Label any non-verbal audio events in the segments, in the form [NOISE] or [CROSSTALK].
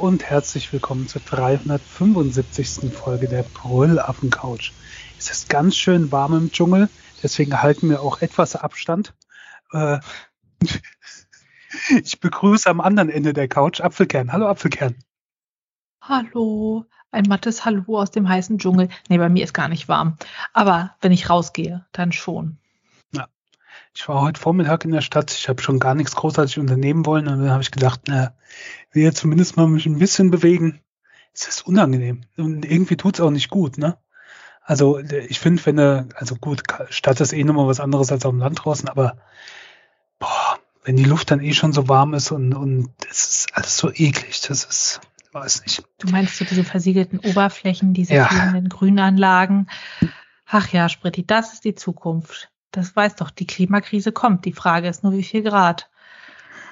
und herzlich willkommen zur 375. Folge der Brüllaffen Couch. Es ist ganz schön warm im Dschungel, deswegen halten wir auch etwas Abstand. Äh, [LAUGHS] ich begrüße am anderen Ende der Couch Apfelkern. Hallo Apfelkern. Hallo, ein mattes Hallo aus dem heißen Dschungel. Nee, bei mir ist gar nicht warm. Aber wenn ich rausgehe, dann schon. Ich war heute Vormittag in der Stadt. Ich habe schon gar nichts großartig unternehmen wollen. Und dann habe ich gedacht, na, will jetzt zumindest mal mich ein bisschen bewegen. Es ist unangenehm. Und irgendwie tut's auch nicht gut, ne? Also ich finde, wenn du, also gut, Stadt ist eh nochmal was anderes als auf dem Land draußen, aber boah, wenn die Luft dann eh schon so warm ist und, und es ist alles so eklig, das ist, weiß nicht. Du meinst so diese versiegelten Oberflächen, diese Ja. vielen Grünanlagen. Ach ja, Spritti, das ist die Zukunft. Das weiß doch, die Klimakrise kommt. Die Frage ist nur, wie viel Grad.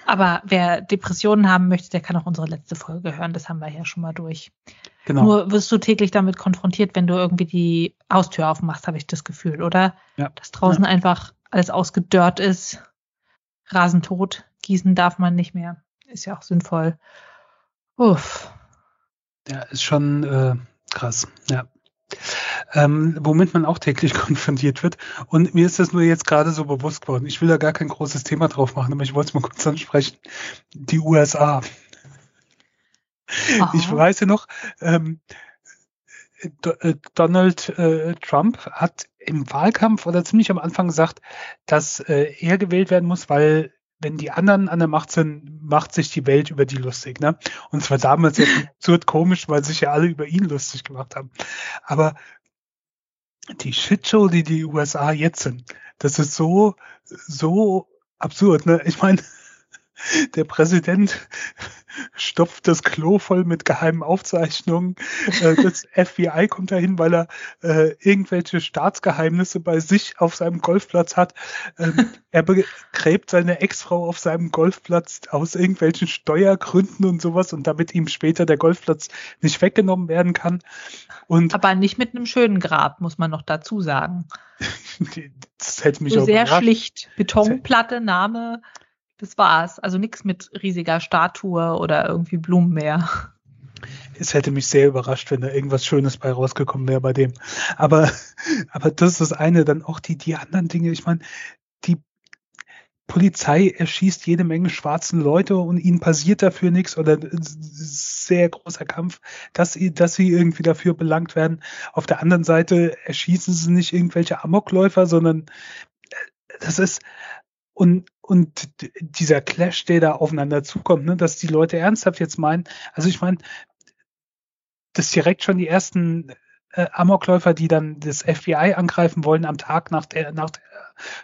Aber wer Depressionen haben möchte, der kann auch unsere letzte Folge hören. Das haben wir ja schon mal durch. Genau. Nur wirst du täglich damit konfrontiert, wenn du irgendwie die Haustür aufmachst, habe ich das Gefühl, oder? Ja. Dass draußen einfach alles ausgedörrt ist, rasentot, gießen darf man nicht mehr. Ist ja auch sinnvoll. Uff. Ja, ist schon äh, krass, ja. Ähm, womit man auch täglich [LAUGHS] konfrontiert wird. Und mir ist das nur jetzt gerade so bewusst geworden. Ich will da gar kein großes Thema drauf machen, aber ich wollte es mal kurz ansprechen. Die USA. Aha. Ich weiß ja noch, ähm, äh, Donald äh, Trump hat im Wahlkampf oder ziemlich am Anfang gesagt, dass äh, er gewählt werden muss, weil wenn die anderen an der Macht sind, macht sich die Welt über die lustig. Ne? Und zwar damals [LAUGHS] absurd komisch, weil sich ja alle über ihn lustig gemacht haben. Aber die Shitshow, die die USA jetzt sind, das ist so, so absurd. Ne? Ich meine, der Präsident stopft das Klo voll mit geheimen Aufzeichnungen. Äh, Das [LAUGHS] FBI kommt dahin, weil er äh, irgendwelche Staatsgeheimnisse bei sich auf seinem Golfplatz hat. Ähm, [LAUGHS] er begräbt seine Ex-Frau auf seinem Golfplatz aus irgendwelchen Steuergründen und sowas und damit ihm später der Golfplatz nicht weggenommen werden kann. Und Aber nicht mit einem schönen Grab, muss man noch dazu sagen. [LAUGHS] das hätte mich So auch sehr überrascht. schlicht. Betonplatte, Name, das war's. Also nichts mit riesiger Statue oder irgendwie Blumen mehr. Es hätte mich sehr überrascht, wenn da irgendwas Schönes bei rausgekommen wäre bei dem. Aber, aber das ist das eine. Dann auch die, die anderen Dinge. Ich meine, die Polizei erschießt jede Menge schwarzen Leute und ihnen passiert dafür nichts oder sehr großer Kampf, dass sie, dass sie irgendwie dafür belangt werden. Auf der anderen Seite erschießen sie nicht irgendwelche Amokläufer, sondern äh, das ist und und dieser Clash, der da aufeinander zukommt, ne, dass die Leute ernsthaft jetzt meinen, also ich meine, dass direkt schon die ersten äh, Amokläufer, die dann das FBI angreifen wollen, am Tag nach der, nach der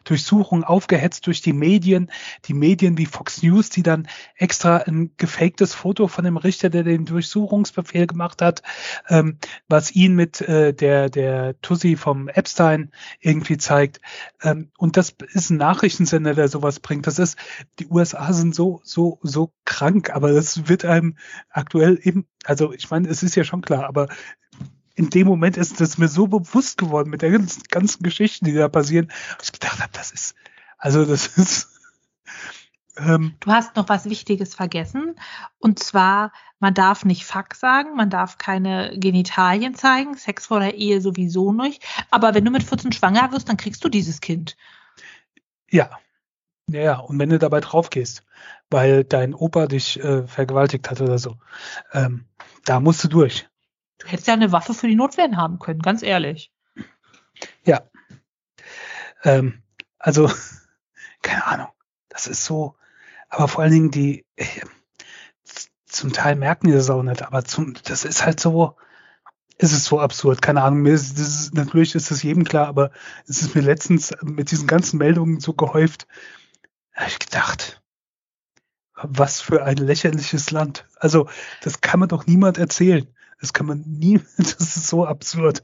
Durchsuchung aufgehetzt durch die Medien, die Medien wie Fox News, die dann extra ein gefaktes Foto von dem Richter, der den Durchsuchungsbefehl gemacht hat, ähm, was ihn mit äh, der, der Tussi vom Epstein irgendwie zeigt. Ähm, und das ist ein Nachrichtensender, der sowas bringt. Das ist, die USA sind so, so, so krank, aber das wird einem aktuell eben, also ich meine, es ist ja schon klar, aber in dem Moment ist es mir so bewusst geworden mit der ganzen, ganzen Geschichten, die da passieren, dass ich gedacht habe, das ist, also das [LAUGHS] ist, ähm, Du hast noch was Wichtiges vergessen. Und zwar, man darf nicht Fuck sagen, man darf keine Genitalien zeigen, Sex vor der Ehe sowieso nicht. Aber wenn du mit 14 schwanger wirst, dann kriegst du dieses Kind. ja. Ja, ja, und wenn du dabei drauf gehst, weil dein Opa dich äh, vergewaltigt hat oder so, ähm, da musst du durch. Du hättest ja eine Waffe für die Notwehren haben können, ganz ehrlich. Ja. Ähm, also, [LAUGHS] keine Ahnung. Das ist so, aber vor allen Dingen die, äh, zum Teil merken die das auch nicht, aber zum, das ist halt so, es ist so absurd, keine Ahnung. Mir ist, das ist, natürlich ist es jedem klar, aber es ist mir letztens mit diesen ganzen Meldungen so gehäuft, habe ich gedacht, was für ein lächerliches Land. Also, das kann man doch niemand erzählen. Das kann man nie, [LAUGHS] das ist so absurd.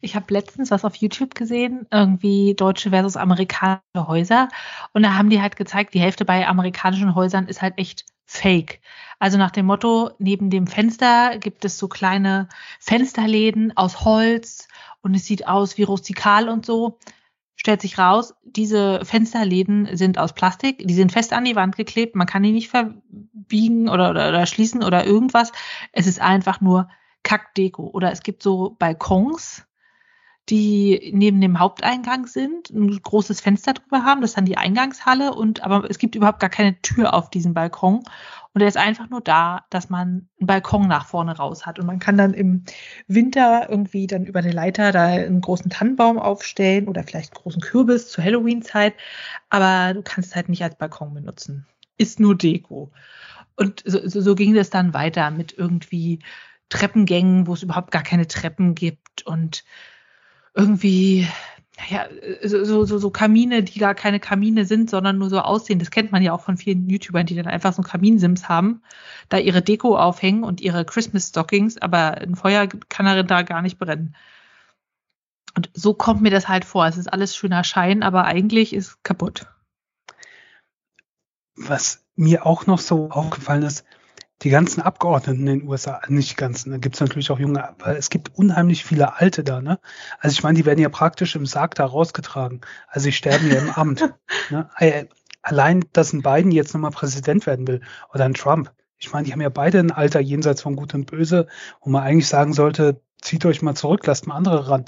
Ich habe letztens was auf YouTube gesehen, irgendwie deutsche versus amerikanische Häuser. Und da haben die halt gezeigt, die Hälfte bei amerikanischen Häusern ist halt echt fake. Also nach dem Motto, neben dem Fenster gibt es so kleine Fensterläden aus Holz und es sieht aus wie rustikal und so. Stellt sich raus, diese Fensterläden sind aus Plastik, die sind fest an die Wand geklebt, man kann die nicht verbiegen oder, oder, oder schließen oder irgendwas. Es ist einfach nur Kackdeko. Oder es gibt so Balkons, die neben dem Haupteingang sind, ein großes Fenster drüber haben, das ist dann die Eingangshalle und aber es gibt überhaupt gar keine Tür auf diesem Balkon. Und er ist einfach nur da, dass man einen Balkon nach vorne raus hat. Und man kann dann im Winter irgendwie dann über eine Leiter da einen großen Tannenbaum aufstellen oder vielleicht einen großen Kürbis zur Halloween-Zeit, aber du kannst es halt nicht als Balkon benutzen. Ist nur Deko. Und so, so, so ging das dann weiter mit irgendwie Treppengängen, wo es überhaupt gar keine Treppen gibt. Und irgendwie, naja, so, so, so Kamine, die gar keine Kamine sind, sondern nur so aussehen. Das kennt man ja auch von vielen YouTubern, die dann einfach so Kaminsims haben, da ihre Deko aufhängen und ihre Christmas Stockings, aber ein Feuer kann er da gar nicht brennen. Und so kommt mir das halt vor. Es ist alles schöner Schein, aber eigentlich ist kaputt. Was mir auch noch so aufgefallen ist, die ganzen Abgeordneten in den USA, nicht die ganzen, da gibt es natürlich auch junge, aber es gibt unheimlich viele Alte da, ne? Also ich meine, die werden ja praktisch im Sarg da rausgetragen. Also sie sterben ja im Amt. [LAUGHS] Ne? Allein, dass ein Biden jetzt nochmal Präsident werden will oder ein Trump. Ich meine, die haben ja beide ein Alter jenseits von Gut und Böse, wo man eigentlich sagen sollte, zieht euch mal zurück, lasst mal andere ran.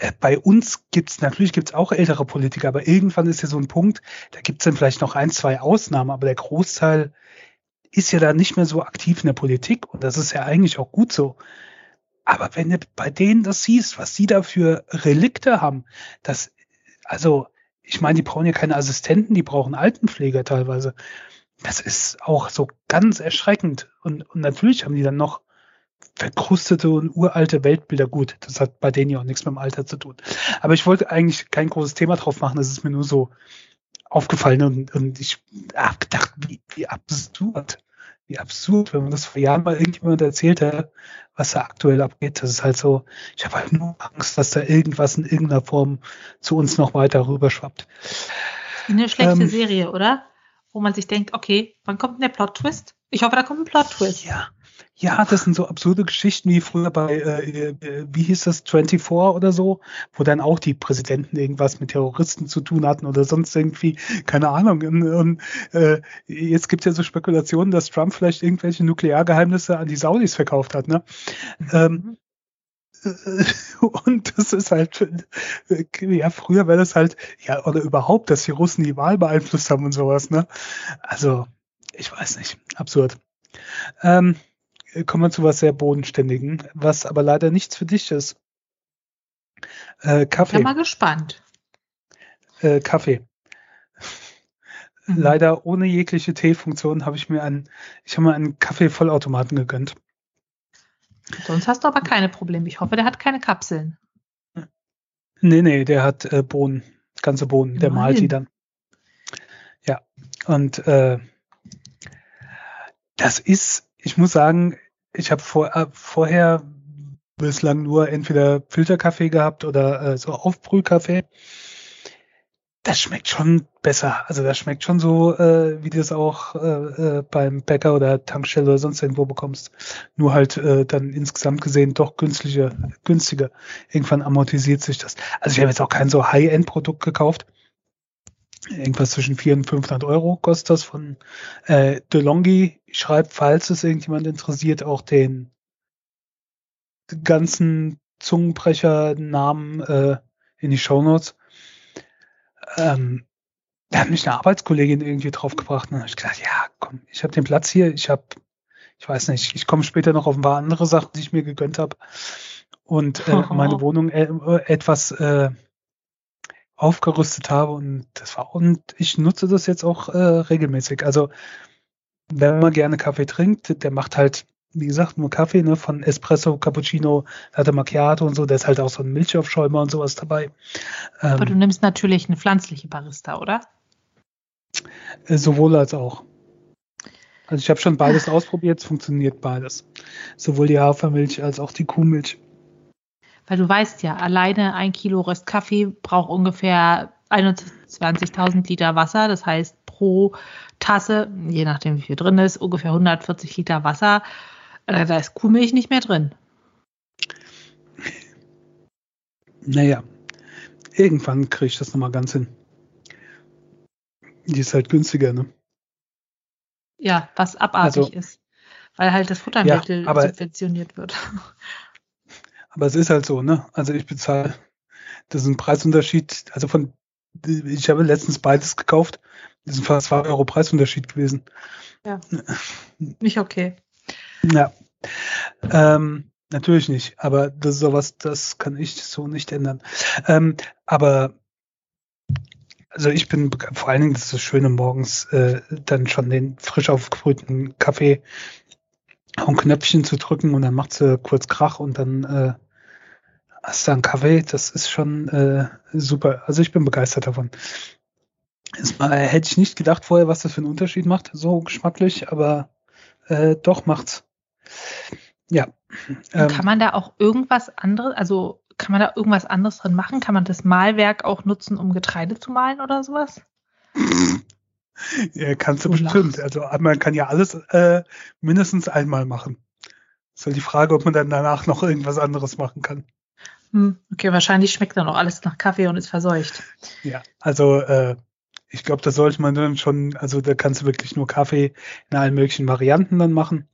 Äh, bei uns gibt's natürlich gibt's auch ältere Politiker, aber irgendwann ist ja so ein Punkt, da gibt's dann vielleicht noch ein, zwei Ausnahmen, aber der Großteil ist ja da nicht mehr so aktiv in der Politik und das ist ja eigentlich auch gut so. Aber wenn du bei denen das siehst, was sie da für Relikte haben, das, also, ich meine, die brauchen ja keine Assistenten, die brauchen Altenpfleger teilweise. Das ist auch so ganz erschreckend. Und, und natürlich haben die dann noch verkrustete und uralte Weltbilder. Gut, das hat bei denen ja auch nichts mit dem Alter zu tun. Aber ich wollte eigentlich kein großes Thema drauf machen. Das ist mir nur so aufgefallen und, und ich habe gedacht, wie, wie absurd wie absurd, wenn man das vor Jahren mal irgendjemand erzählt hat, was da aktuell abgeht. Das ist halt so, ich habe halt nur Angst, dass da irgendwas in irgendeiner Form zu uns noch weiter rüberschwappt. Eine schlechte ähm, Serie, oder? Wo man sich denkt, okay, wann kommt denn der Plot-Twist? Ich hoffe, da kommt ein Plot-Twist. Ja, ja, das sind so absurde Geschichten wie früher bei, äh, äh wie hieß das, 24 oder so, wo dann auch die Präsidenten irgendwas mit Terroristen zu tun hatten oder sonst irgendwie, keine Ahnung. Und, und äh, jetzt gibt es ja so Spekulationen, dass Trump vielleicht irgendwelche Nukleargeheimnisse an die Saudis verkauft hat. Ne? Ähm, äh, [LAUGHS] und das ist halt, äh, ja, früher wäre das halt, ja, oder überhaupt, dass die Russen die Wahl beeinflusst haben und sowas, ne? Also, ich weiß nicht, absurd. Ähm, kommen wir zu was sehr Bodenständigen, was aber leider nichts für dich ist. Äh, Kaffee. Ich bin mal gespannt. Äh, Kaffee. [LAUGHS] Mhm. Leider ohne jegliche Teefunktion habe ich mir einen, ich habe mir einen Kaffee-Vollautomaten gegönnt. Sonst hast du aber keine Probleme. Ich hoffe, der hat keine Kapseln. Nee, nee, der hat äh, Bohnen, ganze Bohnen, der malt die dann. Ja, und äh, das ist, ich muss sagen, ich habe vor, äh, vorher bislang nur entweder Filterkaffee gehabt oder äh, so Aufbrühkaffee. Das schmeckt schon besser. Also das schmeckt schon so, äh, wie du es auch äh, äh, beim Bäcker oder Tankstelle oder sonst irgendwo bekommst. Nur halt äh, dann insgesamt gesehen doch günstiger, günstiger. Irgendwann amortisiert sich das. Also ich habe jetzt auch kein so High-End-Produkt gekauft. Irgendwas zwischen 400 und 500 Euro kostet das von äh, DeLonghi. Schreibt, falls es irgendjemand interessiert, auch den ganzen Zungenbrecher-Namen äh, in die Shownotes. Ähm, da hat mich eine Arbeitskollegin irgendwie draufgebracht und dann habe ich gesagt, ja, komm, ich habe den Platz hier, ich habe, ich weiß nicht, ich komme später noch auf ein paar andere Sachen, die ich mir gegönnt habe und äh, [LAUGHS] meine Wohnung äh, etwas äh, aufgerüstet habe und das war und ich nutze das jetzt auch äh, regelmäßig. Also wenn man gerne Kaffee trinkt, der macht halt, wie gesagt, nur Kaffee, ne, von Espresso, Cappuccino, Latte Macchiato und so, da ist halt auch so ein Milchaufschäumer und sowas dabei. Ähm, Aber du nimmst natürlich eine pflanzliche Barista, oder? Äh, sowohl als auch. Also ich habe schon beides ausprobiert, es funktioniert beides. Sowohl die Hafermilch als auch die Kuhmilch. Weil du weißt ja, alleine ein Kilo Röstkaffee braucht ungefähr 21.000 Liter Wasser. Das heißt, pro Tasse, je nachdem wie viel drin ist, ungefähr 140 Liter Wasser. Äh, da ist Kuhmilch nicht mehr drin. Naja, Irgendwann kriege ich das nochmal ganz hin. Die ist halt günstiger, ne? Ja, was abartig Also- ist. Weil halt das Futtermittel Ja, subventioniert wird. [LAUGHS] Aber es ist halt so, ne? Also ich bezahle, das ist ein Preisunterschied, also von, ich habe letztens beides gekauft, das sind fast 2 Euro Preisunterschied gewesen. [LAUGHS] Nicht okay. Ja. Ähm, natürlich nicht, aber das ist sowas, das kann ich so nicht ändern. Ähm, aber also ich bin vor allen Dingen, das ist das Schöne morgens, äh, dann schon den frisch aufgebrühten Kaffee auf ein Knöpfchen zu drücken und dann macht sie kurz Krach und dann äh, hast du einen Kaffee. Das ist schon äh, super. Also ich bin begeistert davon. Erstmal hätte ich nicht gedacht vorher, was das für einen Unterschied macht, so geschmacklich, aber äh, doch macht's. Ja. Ähm, kann man da auch irgendwas anderes, also kann man da irgendwas anderes drin machen? Kann man das Malwerk auch nutzen, um Getreide zu malen oder sowas? [LAUGHS] [LAUGHS] ja, kannst du Du bestimmt. lachst. Also man kann ja alles äh, mindestens einmal machen. Ist halt die Frage, ob man dann danach noch irgendwas anderes machen kann. Hm, okay, wahrscheinlich schmeckt dann auch alles nach Kaffee und ist verseucht. Ja, also äh, ich glaube, da sollte man dann schon, also da kannst du wirklich nur Kaffee in allen möglichen Varianten dann machen.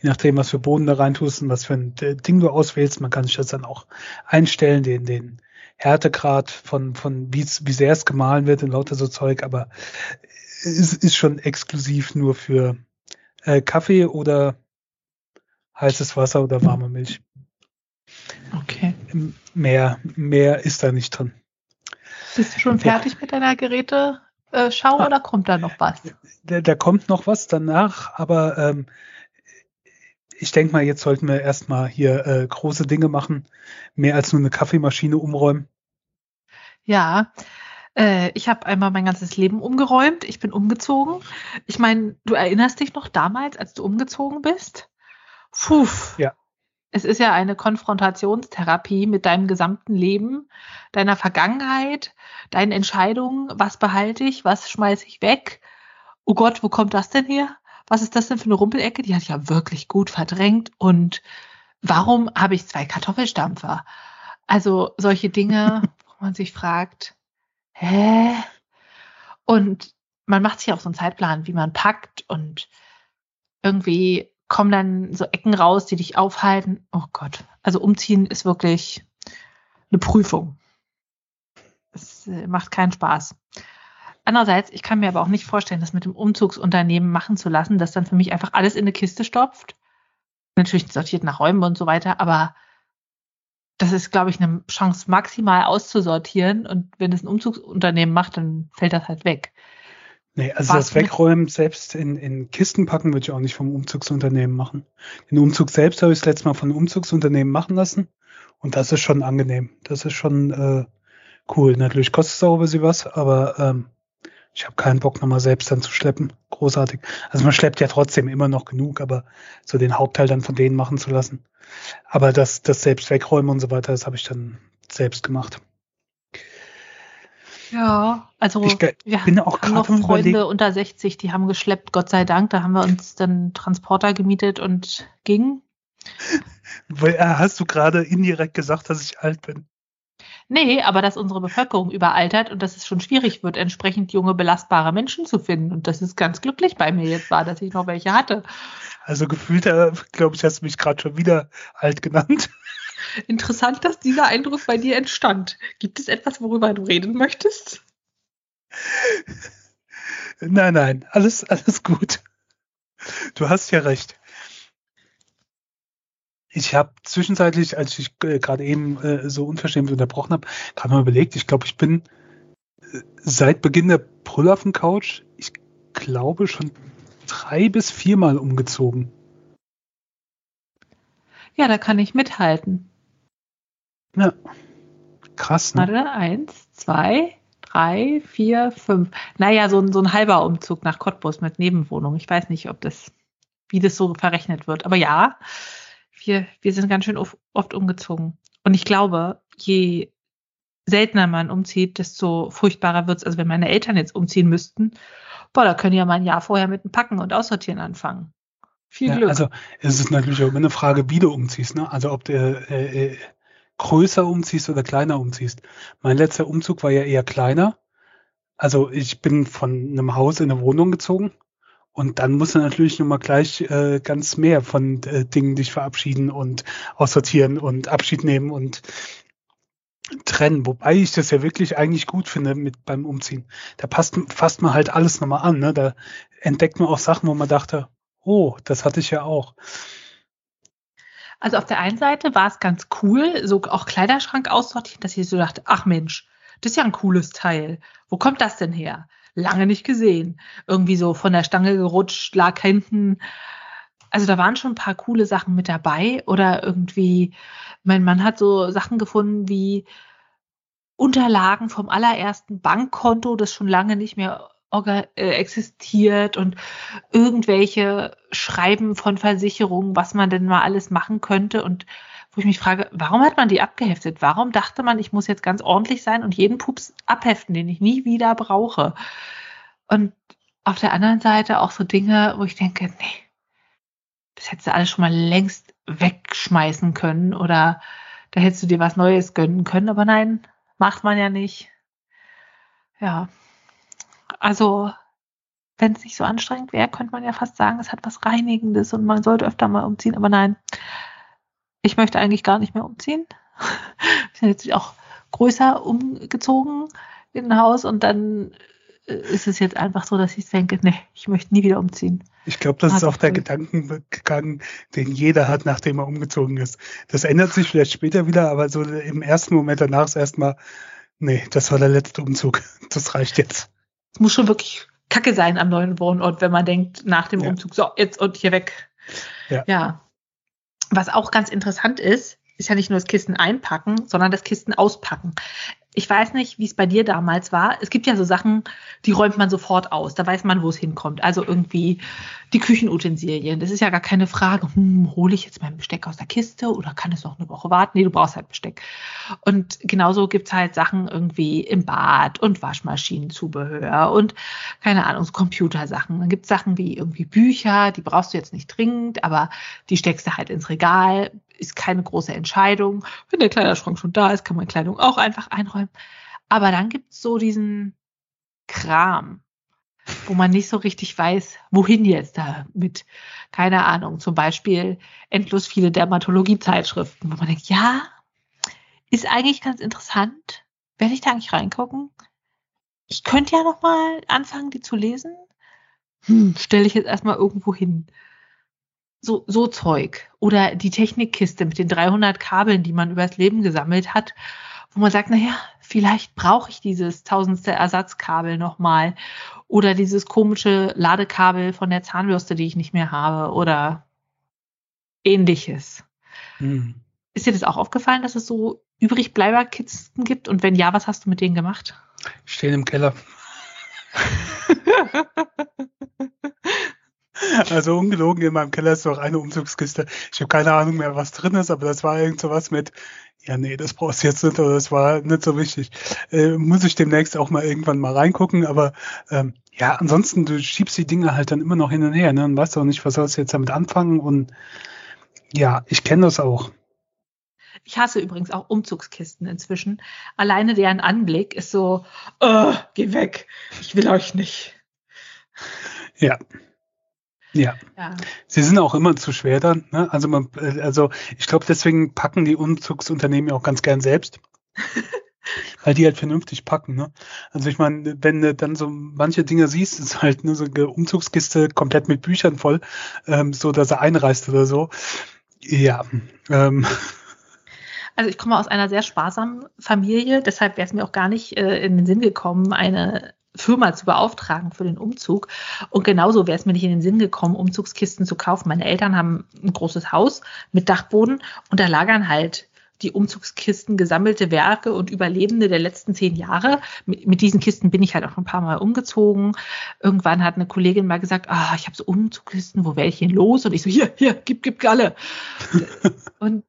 Je nachdem, was für Boden da rein tust und was für ein äh, Ding du auswählst, man kann sich das dann auch einstellen, den, den Härtegrad von, von wie, wie sehr es gemahlen wird und lauter so Zeug, aber es ist schon exklusiv nur für äh, Kaffee oder heißes Wasser oder warme Milch. Okay. Mehr, mehr ist da nicht drin. Bist du schon Ja. fertig mit deiner Geräte-Schau Ah. oder kommt da noch was? da, da kommt noch was danach, aber ähm, ich denke mal, jetzt sollten wir erstmal hier äh, große Dinge machen, mehr als nur eine Kaffeemaschine umräumen. Ja, äh, ich habe einmal mein ganzes Leben umgeräumt. Ich bin umgezogen. Ich meine, du erinnerst dich noch damals, als du umgezogen bist? Puh. Ja. Es ist ja eine Konfrontationstherapie mit deinem gesamten Leben, deiner Vergangenheit, deinen Entscheidungen. Was behalte ich? Was schmeiße ich weg? Oh Gott, wo kommt das denn her? Was ist das denn für eine Rumpelecke? Die hat ja wirklich gut verdrängt. Und warum habe ich zwei Kartoffelstampfer? Also solche Dinge, [LAUGHS] wo man sich fragt, hä? Und man macht sich auch so einen Zeitplan, wie man packt und irgendwie kommen dann so Ecken raus, die dich aufhalten. Oh Gott. Also umziehen ist wirklich eine Prüfung. Es äh, macht keinen Spaß. Andererseits, ich kann mir aber auch nicht vorstellen, das mit dem Umzugsunternehmen machen zu lassen, das dann für mich einfach alles in eine Kiste stopft. Natürlich sortiert nach Räumen und so weiter, aber das ist, glaube ich, eine Chance maximal auszusortieren. Und wenn es ein Umzugsunternehmen macht, dann fällt das halt weg. Nee, also Was das Wegräumen selbst in, in Kisten packen würde ich auch nicht vom Umzugsunternehmen machen. Den Umzug selbst habe ich das letzte Mal von einem Umzugsunternehmen machen lassen und das ist schon angenehm. Das ist schon äh, cool. Natürlich kostet es auch ein bisschen was, aber ähm, ich habe keinen Bock nochmal selbst dann zu schleppen. Großartig. Also man schleppt ja trotzdem immer noch genug, aber so den Hauptteil dann von denen machen zu lassen. Aber das, das selbst wegräumen und so weiter, das habe ich dann selbst gemacht. Ja, also Ich wir bin auch haben noch Freunde Überlegen- unter 60, die haben geschleppt, Gott sei Dank. Da haben wir uns dann Transporter gemietet und ging. [LAUGHS] Weil, äh, hast du gerade indirekt gesagt, dass ich alt bin? Nee, aber dass unsere Bevölkerung überaltert und dass es schon schwierig wird, entsprechend junge, belastbare Menschen zu finden. Und das ist ganz glücklich bei mir jetzt war, dass ich noch welche hatte. Also gefühlt, äh, glaube ich, hast du mich gerade schon wieder alt genannt. Interessant, dass dieser Eindruck bei dir entstand. Gibt es etwas, worüber du reden möchtest? Nein, nein, alles, alles gut. Du hast ja recht. Ich habe zwischenzeitlich, als ich äh, gerade eben äh, so unverschämt unterbrochen habe, gerade mal überlegt, ich glaube, ich bin äh, seit Beginn der Pull-Off-Couch, ich glaube, schon drei bis viermal umgezogen. Ja, da kann ich mithalten. Ja. Krass, ne? Warte, eins, zwei, drei, vier, fünf. Naja, so ein, so ein halber Umzug nach Cottbus mit Nebenwohnung. Ich weiß nicht, ob das, wie das so verrechnet wird. Aber ja, wir, wir sind ganz schön oft, umgezogen. Und ich glaube, je seltener man umzieht, desto furchtbarer wird's. Also wenn meine Eltern jetzt umziehen müssten, boah, da können ja mal ein Jahr vorher mit dem Packen und Aussortieren anfangen. Viel Ja, Glück. also es ist natürlich auch immer eine Frage, wie du umziehst. Ne? Also ob du äh, äh, größer umziehst oder kleiner umziehst. Mein letzter Umzug war ja eher kleiner. Also ich bin von einem Haus in eine Wohnung gezogen und dann musst du natürlich nochmal gleich äh, ganz mehr von äh, Dingen dich verabschieden und aussortieren und Abschied nehmen und trennen. Wobei ich das ja wirklich eigentlich gut finde mit beim Umziehen. Da passt, fasst man halt alles nochmal an. Ne? Da entdeckt man auch Sachen, wo man dachte, oh, das hatte ich ja auch. Also auf der einen Seite war es ganz cool, so auch Kleiderschrank aussortieren, dass ich so dachte, ach Mensch, das ist ja ein cooles Teil. Wo kommt das denn her? Lange nicht gesehen. Irgendwie so von der Stange gerutscht, lag hinten. Also da waren schon ein paar coole Sachen mit dabei oder irgendwie, mein Mann hat so Sachen gefunden wie Unterlagen vom allerersten Bankkonto, das schon lange nicht mehr äh, existiert und irgendwelche Schreiben von Versicherungen, was man denn mal alles machen könnte und wo ich mich frage, warum hat man die abgeheftet? Warum dachte man, ich muss jetzt ganz ordentlich sein und jeden Pups abheften, den ich nie wieder brauche? Und auf der anderen Seite auch so Dinge, wo ich denke, nee, das hättest du alles schon mal längst wegschmeißen können oder da hättest du dir was Neues gönnen können, aber nein, macht man ja nicht. Ja, also wenn es nicht so anstrengend wäre, könnte man ja fast sagen, es hat was Reinigendes und man sollte öfter mal umziehen. Aber nein, ich möchte eigentlich gar nicht mehr umziehen. [LAUGHS] Ich bin jetzt auch größer umgezogen in ein Haus und dann äh, ist es jetzt einfach so, dass ich denke, nee, ich möchte nie wieder umziehen. Ich glaube, das hat ist auch der Gedankengang, den jeder hat, nachdem er umgezogen ist. Das ändert sich vielleicht später wieder, aber so im ersten Moment danach ist erstmal, nee, das war der letzte Umzug. [LAUGHS] Das reicht jetzt. Es muss schon wirklich kacke sein am neuen Wohnort, wenn man denkt, nach dem ja. Umzug, so, jetzt und hier weg. Ja. ja. Was auch ganz interessant ist, ist ja nicht nur das Kisten einpacken, sondern das Kisten auspacken ich weiß nicht, wie es bei dir damals war. Es gibt ja so Sachen, die räumt man sofort aus. Da weiß man, wo es hinkommt. Also irgendwie die Küchenutensilien. Das ist ja gar keine Frage. Hm, hole ich jetzt mein Besteck aus der Kiste oder kann es noch eine Woche warten? Nee, du brauchst halt Besteck. Und genauso gibt es halt Sachen irgendwie im Bad und Waschmaschinenzubehör und keine Ahnung, Computersachen. Dann gibt es Sachen wie irgendwie Bücher, die brauchst du jetzt nicht dringend, aber die steckst du halt ins Regal ist keine große Entscheidung. Wenn der Kleiderschrank schon da ist, kann man Kleidung auch einfach einräumen. Aber dann gibt es so diesen Kram, wo man nicht so richtig weiß, wohin jetzt da mit, keine Ahnung, zum Beispiel endlos viele Dermatologie-Zeitschriften, wo man denkt, ja, ist eigentlich ganz interessant. Werde ich da eigentlich reingucken? Ich könnte ja noch mal anfangen, die zu lesen. Hm, stelle ich jetzt erstmal irgendwo hin so, so Zeug. Oder die Technikkiste mit den 300 Kabeln, die man übers Leben gesammelt hat, wo man sagt, naja, vielleicht brauche ich dieses tausendste Ersatzkabel nochmal. Oder dieses komische Ladekabel von der Zahnbürste, die ich nicht mehr habe. Oder ähnliches. Hm. Ist dir das auch aufgefallen, dass es so Übrigbleiberkisten gibt? Und wenn ja, was hast du mit denen gemacht? Stehen im Keller. [LAUGHS] Also ungelogen, in meinem Keller ist noch eine Umzugskiste. Ich habe keine Ahnung mehr, was drin ist, aber das war irgend so was mit, ja, nee, das brauchst du jetzt nicht, oder das war nicht so wichtig. Äh, muss ich demnächst auch mal irgendwann mal reingucken, aber ähm, ja, ansonsten, du schiebst die Dinge halt dann immer noch hin und her, ne? Und weißt auch nicht, was sollst du jetzt damit anfangen und ja, ich kenne das auch. Ich hasse übrigens auch Umzugskisten inzwischen. Alleine deren Anblick ist so, oh, geh weg, ich will euch nicht. Ja, ja. ja. Sie sind auch immer zu schwer dann. Ne? Also man, äh, also ich glaube, deswegen packen die Umzugsunternehmen ja auch ganz gern selbst. [LAUGHS] weil die halt vernünftig packen. Ne? Also ich meine, wenn du dann so manche Dinge siehst, ist halt ne, so eine Umzugskiste komplett mit Büchern voll, ähm, so dass er einreißt oder so. Ja. Ähm. Also ich komme aus einer sehr sparsamen Familie, deshalb wäre es mir auch gar nicht äh, in den Sinn gekommen, eine Firma zu beauftragen für den Umzug. Und genauso wäre es mir nicht in den Sinn gekommen, Umzugskisten zu kaufen. Meine Eltern haben ein großes Haus mit Dachboden und da lagern halt die Umzugskisten, gesammelte Werke und Überlebende der letzten zehn Jahre. Mit, mit, diesen Kisten bin ich halt auch ein paar Mal umgezogen. Irgendwann hat eine Kollegin mal gesagt, ah, ich habe so Umzugskisten, wo wäre ich denn los? Und ich so, hier, hier, gib, gib Galle. [LAUGHS] und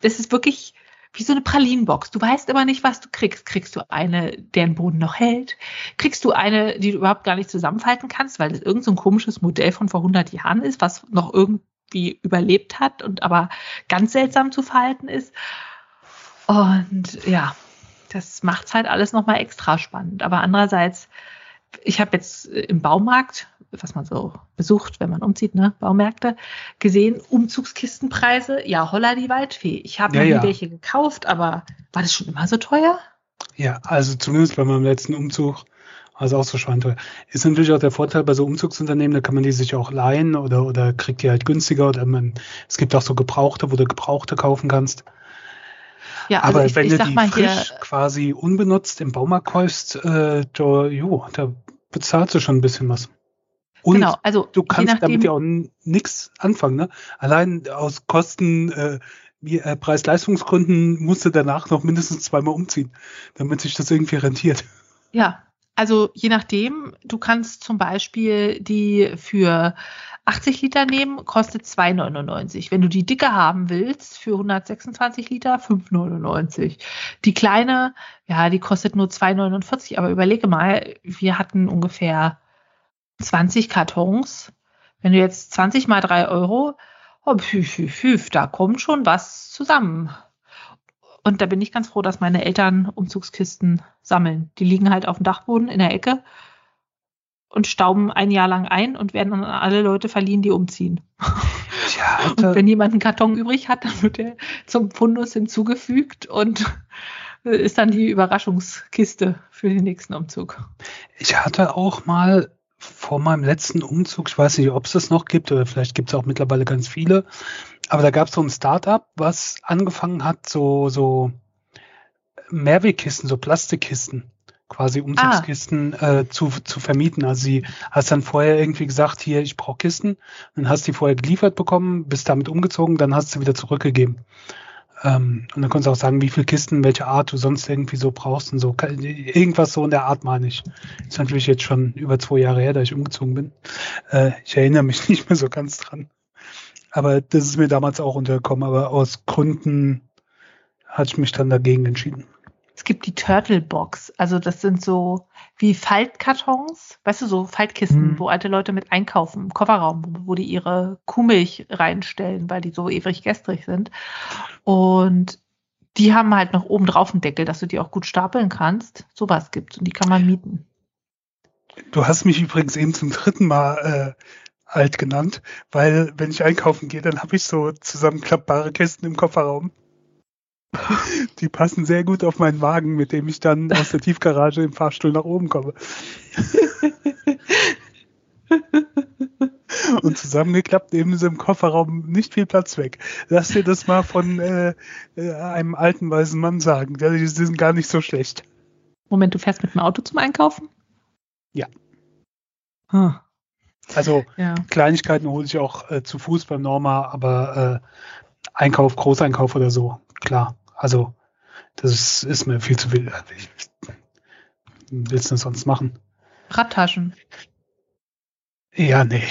das ist wirklich, wie so eine Pralinenbox. Du weißt immer nicht, was du kriegst. Kriegst du eine, deren Boden noch hält? Kriegst du eine, die du überhaupt gar nicht zusammenfalten kannst, weil das irgend so komisches Modell von vor 100 Jahren ist, was noch irgendwie überlebt hat und aber ganz seltsam zu verhalten ist? Und ja, das macht halt alles nochmal extra spannend. Aber andererseits, ich habe jetzt im Baumarkt, was man so besucht, wenn man umzieht, ne, Baumärkte, gesehen, Umzugskistenpreise, ja, holla die Waldfee. Ich habe Ja, mir ja. welche gekauft, aber war das schon immer so teuer? Ja, also zumindest bei meinem letzten Umzug war es auch so schweineteuer. Ist natürlich auch der Vorteil bei so Umzugsunternehmen, da kann man die sich auch leihen oder, oder kriegt die halt günstiger oder man, es gibt auch so Gebrauchte, wo du Gebrauchte kaufen kannst. Ja, also Aber ich, wenn ich du die frisch quasi unbenutzt im Baumarkt kaufst, äh, da, jo, da bezahlst du schon ein bisschen was. Und genau, also du kannst nachdem, damit ja auch nichts anfangen. Ne? Allein aus Kosten, äh, äh, Preis-Leistungsgründen musst du danach noch mindestens zweimal umziehen, damit sich das irgendwie rentiert. Ja, also je nachdem, du kannst zum Beispiel die für 80 Liter nehmen, kostet 2,99. Wenn du die dicke haben willst, für 126 Liter, 5,99. Die kleine, ja, die kostet nur 2,49. Aber überlege mal, wir hatten ungefähr 20 Kartons. Wenn du jetzt 20 mal 3 Euro, oh, püf, püf, püf, da kommt schon was zusammen. Und da bin ich ganz froh, dass meine Eltern Umzugskisten sammeln. Die liegen halt auf dem Dachboden in der Ecke und stauben ein Jahr lang ein und werden an alle Leute verliehen, die umziehen. Ja, [LAUGHS] Und wenn jemand einen Karton übrig hat, dann wird er zum Fundus hinzugefügt und [LAUGHS] ist dann die Überraschungskiste für den nächsten Umzug. Ich hatte auch mal vor meinem letzten Umzug, ich weiß nicht, ob es das noch gibt oder vielleicht gibt es auch mittlerweile ganz viele, aber da gab es so ein Startup, was angefangen hat, so, so Mehrwegkisten, so Plastikkisten, quasi Umzugskisten äh, zu, zu vermieten. Also sie hast dann vorher irgendwie gesagt, hier, ich brauche Kisten, dann hast die vorher geliefert bekommen, bist damit umgezogen, dann hast du sie wieder zurückgegeben. Ähm, und dann konntest du auch sagen, wie viele Kisten, welche Art du sonst irgendwie so brauchst und so. Irgendwas so in der Art meine ich. Ist natürlich jetzt schon über zwei Jahre her, da ich umgezogen bin. Äh, ich erinnere mich [LAUGHS] nicht mehr so ganz dran. Aber das ist mir damals auch untergekommen, aber aus Gründen hatte ich mich dann dagegen entschieden. Es gibt die Turtle Box. Also das sind so wie Faltkartons, weißt du, so Faltkisten, Mhm. wo alte Leute mit einkaufen, im Kofferraum, wo, wo die ihre Kuhmilch reinstellen, weil die so ewig gestrig sind. Und die haben halt noch oben drauf einen Deckel, dass du die auch gut stapeln kannst. Sowas gibt's und die kann man mieten. Du hast mich übrigens eben zum dritten Mal äh, alt genannt, weil wenn ich einkaufen gehe, dann habe ich so zusammenklappbare Kisten im Kofferraum. [LAUGHS] Die passen sehr gut auf meinen Wagen, mit dem ich dann aus der Tiefgarage im Fahrstuhl nach oben komme. [LAUGHS] Und zusammengeklappt nehmen sie im Kofferraum nicht viel Platz weg. Lass dir das mal von äh, äh, einem alten weißen Mann sagen. Die sind gar nicht so schlecht. Moment, du fährst mit dem Auto zum Einkaufen? Ja. Hm. Also Ja. Kleinigkeiten hole ich auch äh, zu Fuß beim Norma, aber äh, Einkauf, Großeinkauf oder so, klar. Also das ist, ist mir viel zu viel. Ich, willst du das sonst machen? Radtaschen. Ja, nee.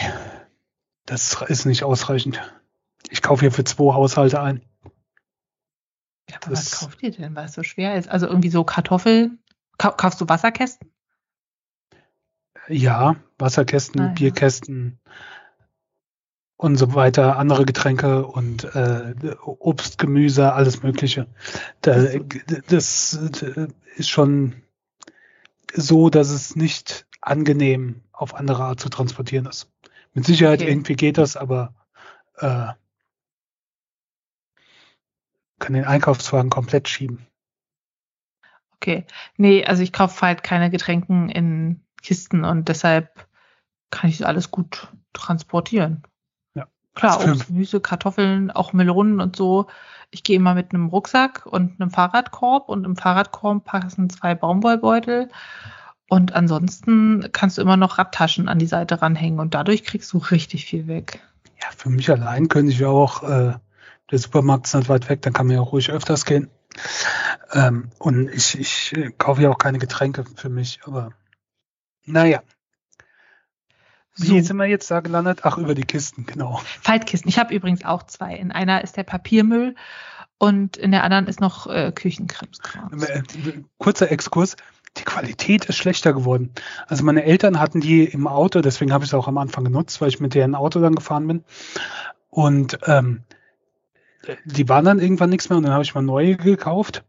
Das ist nicht ausreichend. Ich kaufe hier für zwei Haushalte ein. Ja, aber was kauft ihr denn, weil es so schwer ist? Also irgendwie so Kartoffeln. Kau kaufst du Wasserkästen? Ja, Wasserkästen, Ah, ja. Bierkästen und so weiter, andere Getränke und äh, Obst, Gemüse, alles Mögliche. Da, das äh, ist schon so, dass es nicht angenehm auf andere Art zu transportieren ist. Mit Sicherheit Okay. irgendwie geht das, aber äh, kann den Einkaufswagen komplett schieben. Okay. Nee, also ich kaufe halt keine Getränken in Kisten und deshalb kann ich alles gut transportieren. Ja. Klar, Obst, Gemüse, Kartoffeln, auch Melonen und so. Ich gehe immer mit einem Rucksack und einem Fahrradkorb und im Fahrradkorb passen zwei Baumwollbeutel. Und ansonsten kannst du immer noch Radtaschen an die Seite ranhängen und dadurch kriegst du richtig viel weg. Ja, für mich allein könnte ich ja auch, äh, der Supermarkt ist nicht weit weg, dann kann man ja auch ruhig öfters gehen. Ähm, und ich, ich kaufe ja auch keine Getränke für mich, aber naja. Wie So. sind wir jetzt da gelandet? Ach, über die Kisten, genau. Faltkisten. Ich habe übrigens auch zwei. In einer ist der Papiermüll und in der anderen ist noch äh, Küchenkrimskram. Äh, Kurzer Exkurs. Die Qualität ist schlechter geworden. Also meine Eltern hatten die im Auto, deswegen habe ich es auch am Anfang genutzt, weil ich mit deren Auto dann gefahren bin. Und ähm, die waren dann irgendwann nichts mehr und dann habe ich mal neue gekauft.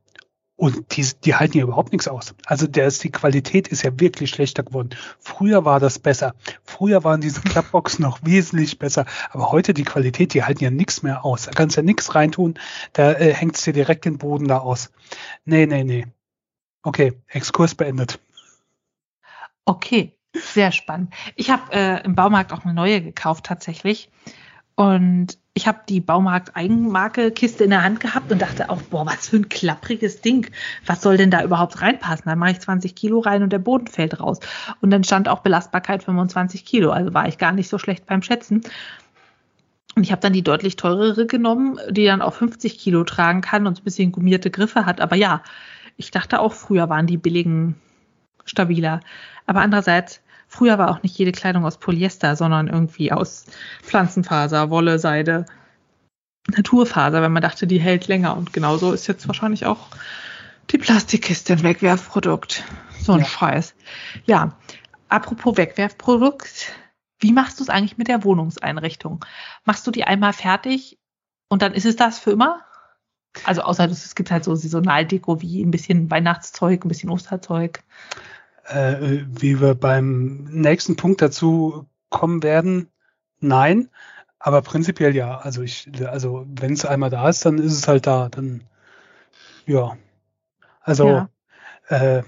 Und die, die halten ja überhaupt nichts aus. Also der ist, die Qualität ist ja wirklich schlechter geworden. Früher war das besser. Früher waren diese Klappboxen noch wesentlich besser. Aber heute die Qualität, die halten ja nichts mehr aus. Da kannst ja nichts reintun. Da äh, hängt es dir direkt den Boden da aus. Nee, nee, nee. Okay, Exkurs beendet. Okay, sehr spannend. Ich habe äh, im Baumarkt auch eine neue gekauft tatsächlich. Und ich habe die Baumarkt-Eigenmarke-Kiste in der Hand gehabt und dachte auch, boah, was für ein klappriges Ding. Was soll denn da überhaupt reinpassen? Dann mache ich 20 Kilo rein und der Boden fällt raus. Und dann stand auch Belastbarkeit 25 Kilo. Also war ich gar nicht so schlecht beim Schätzen. Und ich habe dann die deutlich teurere genommen, die dann auch 50 Kilo tragen kann und ein bisschen gummierte Griffe hat. Aber ja, ich dachte auch, früher waren die billigen stabiler. Aber andererseits, früher war auch nicht jede Kleidung aus Polyester, sondern irgendwie aus Pflanzenfaser, Wolle, Seide, Naturfaser, wenn man dachte, die hält länger. Und genauso ist jetzt wahrscheinlich auch die Plastikkiste ein Wegwerfprodukt. So ein ja. Scheiß. Ja, apropos Wegwerfprodukt, wie machst du es eigentlich mit der Wohnungseinrichtung? Machst du die einmal fertig und dann ist es das für immer? Also außer es gibt halt so Saisonaldeko wie ein bisschen Weihnachtszeug, ein bisschen Osterzeug. Äh, wie wir beim nächsten Punkt dazu kommen werden, nein. Aber prinzipiell ja. Also ich, also wenn es einmal da ist, dann ist es halt da. Dann ja. Also ja. Äh,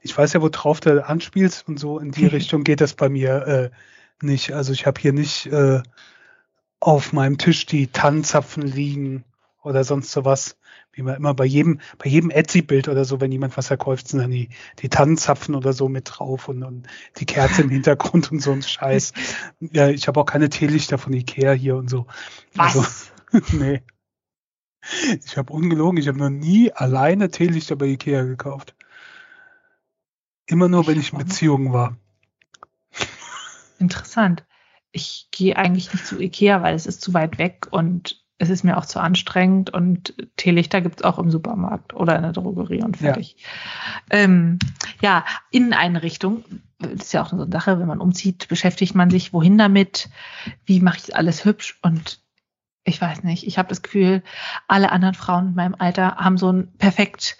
ich weiß ja, worauf du anspielst und so in die [LAUGHS] Richtung geht das bei mir äh, nicht. Also ich habe hier nicht äh, auf meinem Tisch die Tannenzapfen liegen oder sonst sowas. Wie man immer bei jedem, bei jedem Etsy-Bild oder so, wenn jemand was verkauft, sind dann die, die Tannenzapfen oder so mit drauf und, und die Kerze im Hintergrund und so ein Scheiß. [LAUGHS] Ja, ich habe auch keine Teelichter von Ikea hier und so. Was? Also, [LAUGHS] nee. Ich habe ungelogen, ich habe noch nie alleine Teelichter bei Ikea gekauft. Immer nur, wenn ich in Beziehungen war. Interessant. Ich gehe eigentlich nicht zu Ikea, weil es ist zu weit weg und es ist mir auch zu anstrengend und Teelichter gibt es auch im Supermarkt oder in der Drogerie und fertig. Ja, ähm, ja Inneneinrichtung das ist ja auch so eine Sache, wenn man umzieht, beschäftigt man sich, wohin damit, wie mache ich alles hübsch? Und ich weiß nicht, ich habe das Gefühl, alle anderen Frauen in meinem Alter haben so einen perfekt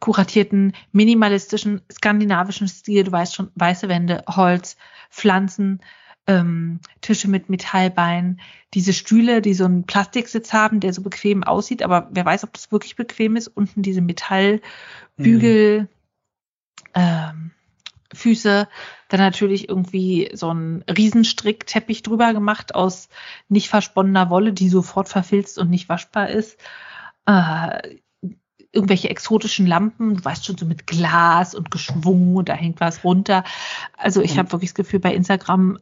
kuratierten, minimalistischen, skandinavischen Stil, du weißt schon, weiße Wände, Holz, Pflanzen, ähm, Tische mit Metallbeinen, diese Stühle, die so einen Plastiksitz haben, der so bequem aussieht, aber wer weiß, ob das wirklich bequem ist. Unten diese Metallbügel, mhm. ähm, Füße, dann natürlich irgendwie so ein Riesenstrickteppich drüber gemacht aus nicht versponnener Wolle, die sofort verfilzt und nicht waschbar ist. Äh, irgendwelche exotischen Lampen, du weißt schon, so mit Glas und geschwungen und da hängt was runter. Also ich mhm. habe wirklich das Gefühl, bei Instagram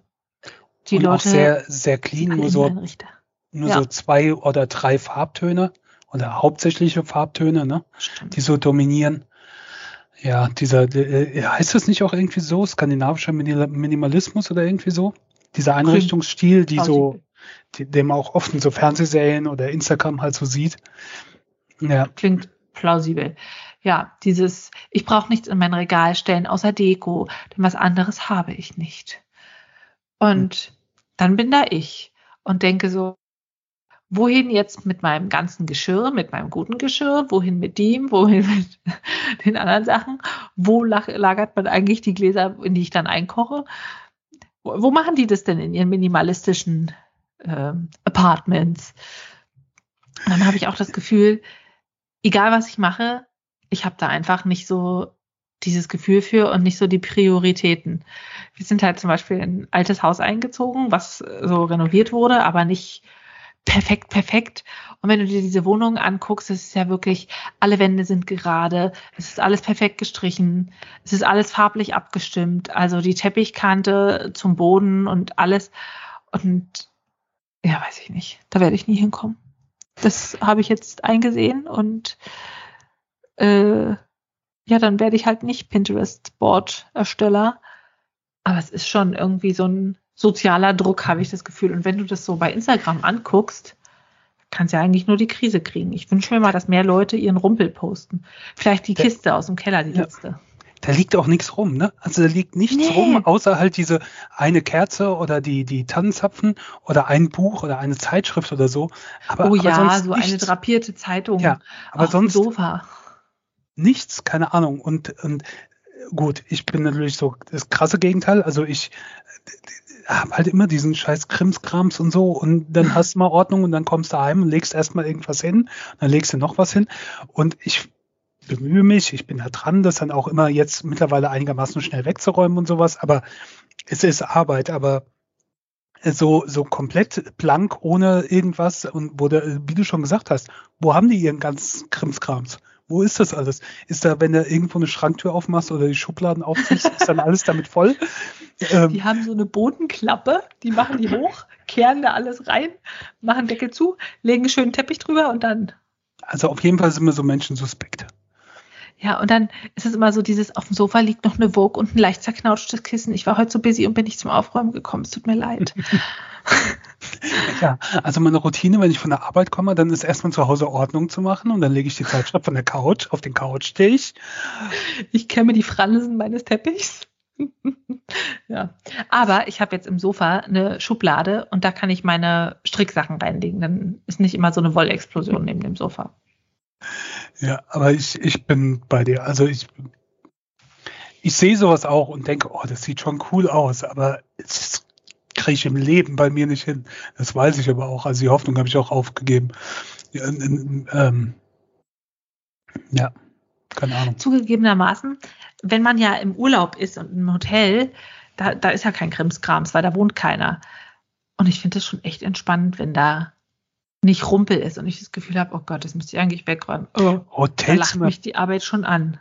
die und Leute. Auch sehr, sehr clean, nur so, nur ja. so zwei oder drei Farbtöne oder hauptsächliche Farbtöne, ne? die so dominieren. Ja, dieser, äh, heißt das nicht auch irgendwie so, skandinavischer Minimalismus oder irgendwie so? Dieser Einrichtungsstil, die so, die, dem man auch oft in so Fernsehserien oder Instagram halt so sieht. Ja. Klingt plausibel. Ja, dieses, ich brauche nichts in mein Regal stellen außer Deko, denn was anderes habe ich nicht. Und dann bin da ich und denke so, wohin jetzt mit meinem ganzen Geschirr, mit meinem guten Geschirr, wohin mit dem, wohin [LAUGHS] mit den anderen Sachen, wo lagert man eigentlich die Gläser, in die ich dann einkoche? Wo machen die das denn in ihren minimalistischen äh, Apartments? Und dann habe ich auch das Gefühl, egal was ich mache, ich habe da einfach nicht so dieses Gefühl für und nicht so die Prioritäten. Wir sind halt zum Beispiel in ein altes Haus eingezogen, was so renoviert wurde, aber nicht perfekt, perfekt. Und wenn du dir diese Wohnung anguckst, es ist ja wirklich, alle Wände sind gerade, es ist alles perfekt gestrichen, es ist alles farblich abgestimmt, also die Teppichkante zum Boden und alles. Und ja, weiß ich nicht, da werde ich nie hinkommen. Das habe ich jetzt eingesehen und äh, ja, dann werde ich halt nicht Pinterest-Board-Ersteller. Aber es ist schon irgendwie so ein sozialer Druck, habe ich das Gefühl. Und wenn du das so bei Instagram anguckst, kannst du ja eigentlich nur die Krise kriegen. Ich wünsche mir mal, dass mehr Leute ihren Rumpel posten. Vielleicht die Kiste aus dem Keller, die letzte. Ja. Da liegt auch nichts rum, ne? Also da liegt nichts nee. rum, außer halt diese eine Kerze oder die, die Tannenzapfen oder ein Buch oder eine Zeitschrift oder so. Aber, oh ja, aber so nichts. eine drapierte Zeitung ja, aber sonst, Sofa nichts, keine Ahnung. Und, und gut, ich bin natürlich so das krasse Gegenteil. Also ich habe halt immer diesen scheiß Krimskrams und so und dann hast du mal Ordnung und dann kommst du heim und legst erstmal irgendwas hin, dann legst du noch was hin und ich bemühe mich, ich bin da dran, das dann auch immer jetzt mittlerweile einigermaßen schnell wegzuräumen und sowas, aber es ist Arbeit, aber so, so komplett blank ohne irgendwas und wo der, wie du schon gesagt hast, wo haben die ihren ganzen Krimskrams? Wo ist das alles? Ist da, wenn du irgendwo eine Schranktür aufmachst oder die Schubladen aufziehst, ist dann alles damit voll? [LAUGHS] Ähm, die haben so eine Bodenklappe, die machen die hoch, kehren da alles rein, machen Deckel zu, legen einen schönen Teppich drüber und dann. Also auf jeden Fall sind wir so Menschen suspekt. Ja, und dann ist es immer so dieses, auf dem Sofa liegt noch eine Vogue und ein leicht zerknautschtes Kissen. Ich war heute so busy und bin nicht zum Aufräumen gekommen. Es tut mir leid. [LAUGHS] ja, also meine Routine, wenn ich von der Arbeit komme, dann ist erstmal zu Hause Ordnung zu machen und dann lege ich die Zeitschrift von der Couch auf den Couchtisch. Ich kämme die Fransen meines Teppichs. [LAUGHS] ja, aber ich habe jetzt im Sofa eine Schublade und da kann ich meine Stricksachen reinlegen. Dann ist nicht immer so eine Wollexplosion neben dem Sofa. Ja, aber ich, ich bin bei dir. Also ich, ich sehe sowas auch und denke, oh, das sieht schon cool aus, aber es kriege ich im Leben bei mir nicht hin. Das weiß ich aber auch. Also die Hoffnung habe ich auch aufgegeben. Ja, ähm, ja, keine Ahnung. Zugegebenermaßen, wenn man ja im Urlaub ist und im Hotel, da, da ist ja kein Krimskrams, weil da wohnt keiner. Und ich finde das schon echt entspannend, wenn da nicht Rumpel ist und ich das Gefühl habe, oh Gott, das müsste ich eigentlich wegräumen. Oh, da lacht mich die Arbeit schon an.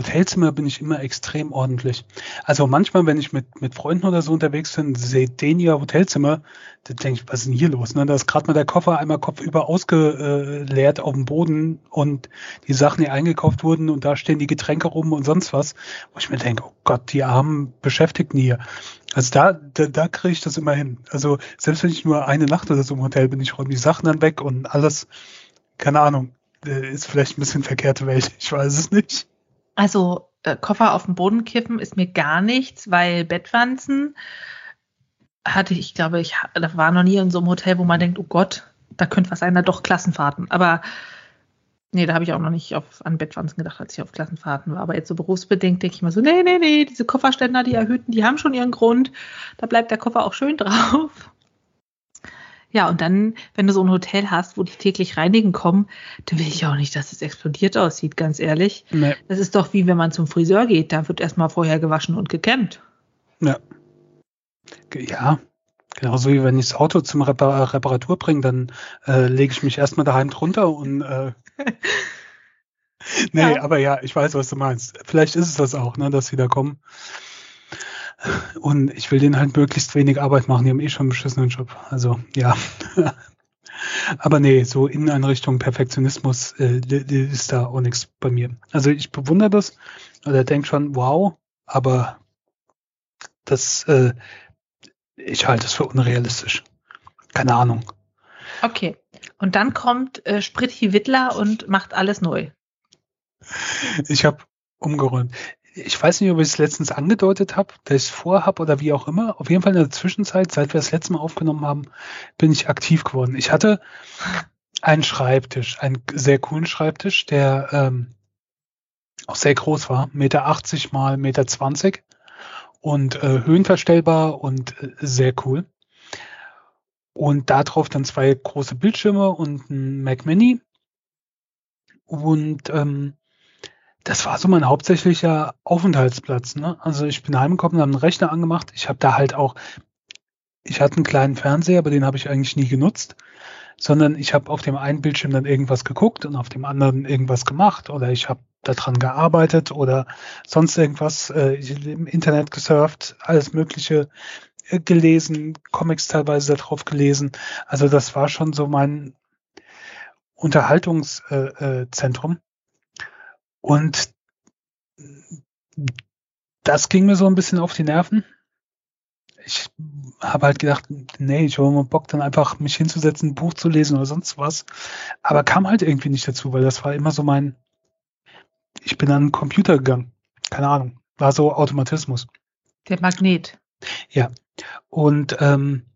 Hotelzimmer bin ich immer extrem ordentlich. Also manchmal, wenn ich mit, mit Freunden oder so unterwegs bin, sehe den ihr Hotelzimmer, dann denke ich, was ist denn hier los? Ne? Da ist gerade mal der Koffer einmal kopfüber ausgeleert auf dem Boden und die Sachen, die eingekauft wurden und da stehen die Getränke rum und sonst was, wo ich mir denke, oh Gott, die armen Beschäftigten hier. Also da, da, da kriege ich das immer hin. Also selbst wenn ich nur eine Nacht oder so im Hotel bin, ich räume die Sachen dann weg und alles, keine Ahnung, äh, ist vielleicht ein bisschen verkehrte Welt, [LAUGHS] ich weiß es nicht. Also äh, Koffer auf den Boden kippen ist mir gar nichts, weil Bettwanzen hatte ich, glaube ich, da war noch nie in so einem Hotel, wo man denkt, oh Gott, da könnte was sein, da doch Klassenfahrten. Aber nee, da habe ich auch noch nicht auf, an Bettwanzen gedacht, als ich auf Klassenfahrten war. Aber jetzt so berufsbedingt denke ich mal so, nee, nee, nee, diese Kofferständer, die erhöhten, die haben schon ihren Grund. Da bleibt der Koffer auch schön drauf. Ja, und dann, wenn du so ein Hotel hast, wo die täglich reinigen kommen, dann will ich auch nicht, dass es explodiert aussieht, ganz ehrlich. Nee. Das ist doch wie wenn man zum Friseur geht, da wird erstmal vorher gewaschen und gekämmt. Ja. Ja, genauso wie wenn ich das Auto zum Repar Reparatur bringe, dann äh, lege ich mich erstmal daheim drunter und äh, [LAUGHS] Nee, ja. aber ja, ich weiß, was du meinst. Vielleicht ist es das auch, ne, dass sie da kommen. Und ich will denen halt möglichst wenig Arbeit machen. Die haben eh schon einen beschissenen Job. Also, ja. [LAUGHS] Aber nee, so Inneneinrichtung, Perfektionismus äh, ist da auch nichts bei mir. Also ich bewundere das oder denke schon, wow, aber das, äh, ich halte es für unrealistisch. Keine Ahnung. Okay. Und dann kommt äh, Spritti Wittler und macht alles neu. Ich habe umgeräumt ich weiß nicht, ob ich es letztens angedeutet habe, dass ich es vorhab oder wie auch immer. Auf jeden Fall in der Zwischenzeit, seit wir das letzte Mal aufgenommen haben, bin ich aktiv geworden. Ich hatte einen Schreibtisch, einen sehr coolen Schreibtisch, der ähm, auch sehr groß war, Meter 80 mal Meter 20 und äh, höhenverstellbar und äh, sehr cool. Und darauf dann zwei große Bildschirme und ein Mac Mini. Und ähm, das war so mein hauptsächlicher Aufenthaltsplatz. Ne? Also ich bin heimgekommen, habe einen Rechner angemacht. Ich habe da halt auch, ich hatte einen kleinen Fernseher, aber den habe ich eigentlich nie genutzt, sondern ich habe auf dem einen Bildschirm dann irgendwas geguckt und auf dem anderen irgendwas gemacht oder ich habe daran gearbeitet oder sonst irgendwas äh, im Internet gesurft, alles Mögliche äh, gelesen, Comics teilweise darauf gelesen. Also das war schon so mein Unterhaltungszentrum. Äh, äh, und das ging mir so ein bisschen auf die Nerven. Ich habe halt gedacht, nee, ich habe mal Bock, dann einfach mich hinzusetzen, ein Buch zu lesen oder sonst was. Aber kam halt irgendwie nicht dazu, weil das war immer so mein, ich bin an den Computer gegangen. Keine Ahnung. War so Automatismus. Der Magnet. Ja. Und ähm,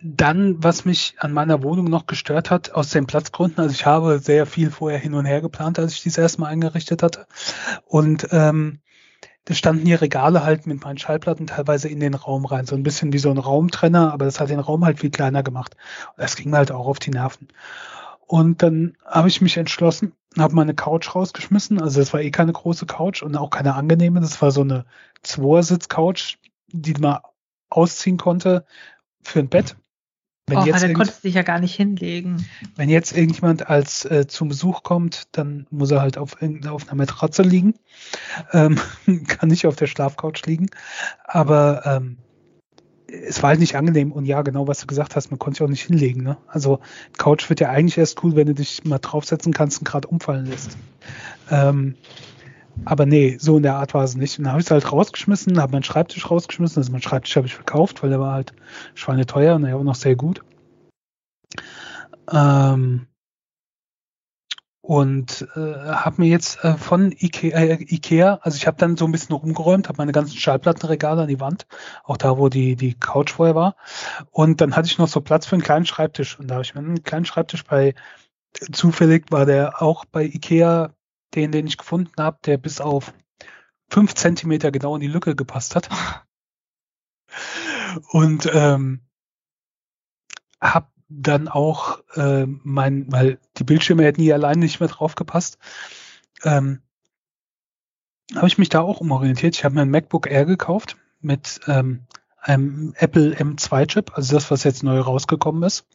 dann, was mich an meiner Wohnung noch gestört hat, aus den Platzgründen, also ich habe sehr viel vorher hin und her geplant, als ich dies erstmal eingerichtet hatte. Und ähm, da standen hier Regale halt mit meinen Schallplatten teilweise in den Raum rein. So ein bisschen wie so ein Raumtrenner, aber das hat den Raum halt viel kleiner gemacht. Das ging mir halt auch auf die Nerven. Und dann habe ich mich entschlossen, habe meine Couch rausgeschmissen. Also das war eh keine große Couch und auch keine angenehme. Das war so eine Zweiersitz-Couch, die man ausziehen konnte für ein Bett. Wenn oh, jetzt dann konntest du dich ja gar nicht hinlegen. Wenn jetzt irgendjemand als äh, zum Besuch kommt, dann muss er halt auf, auf einer Matratze liegen. Ähm, [LAUGHS] kann nicht auf der Schlafcouch liegen. Aber ähm, es war halt nicht angenehm. Und ja, genau, was du gesagt hast, man konnte sich auch nicht hinlegen. Ne? Also Couch wird ja eigentlich erst cool, wenn du dich mal draufsetzen kannst und gerade umfallen lässt. Ähm, aber nee, so in der Art war es nicht. Und dann habe ich es halt rausgeschmissen, habe meinen Schreibtisch rausgeschmissen. Also meinen Schreibtisch habe ich verkauft, weil der war halt schweineteuer und er war noch sehr gut. Ähm, und äh, habe mir jetzt äh, von Ikea, äh, Ikea, also ich habe dann so ein bisschen rumgeräumt, habe meine ganzen Schallplattenregale an die Wand, auch da, wo die die Couch vorher war. Und dann hatte ich noch so Platz für einen kleinen Schreibtisch. Und da habe ich mir einen kleinen Schreibtisch bei zufällig war der auch bei Ikea den, den ich gefunden habe, der bis auf fünf Zentimeter genau in die Lücke gepasst hat. [LAUGHS] Und ähm, habe dann auch äh, mein, weil die Bildschirme hätten hier allein nicht mehr drauf gepasst, ähm, habe ich mich da auch umorientiert. Ich habe mir ein MacBook Air gekauft mit ähm, einem Apple M2 Chip, also das, was jetzt neu rausgekommen ist.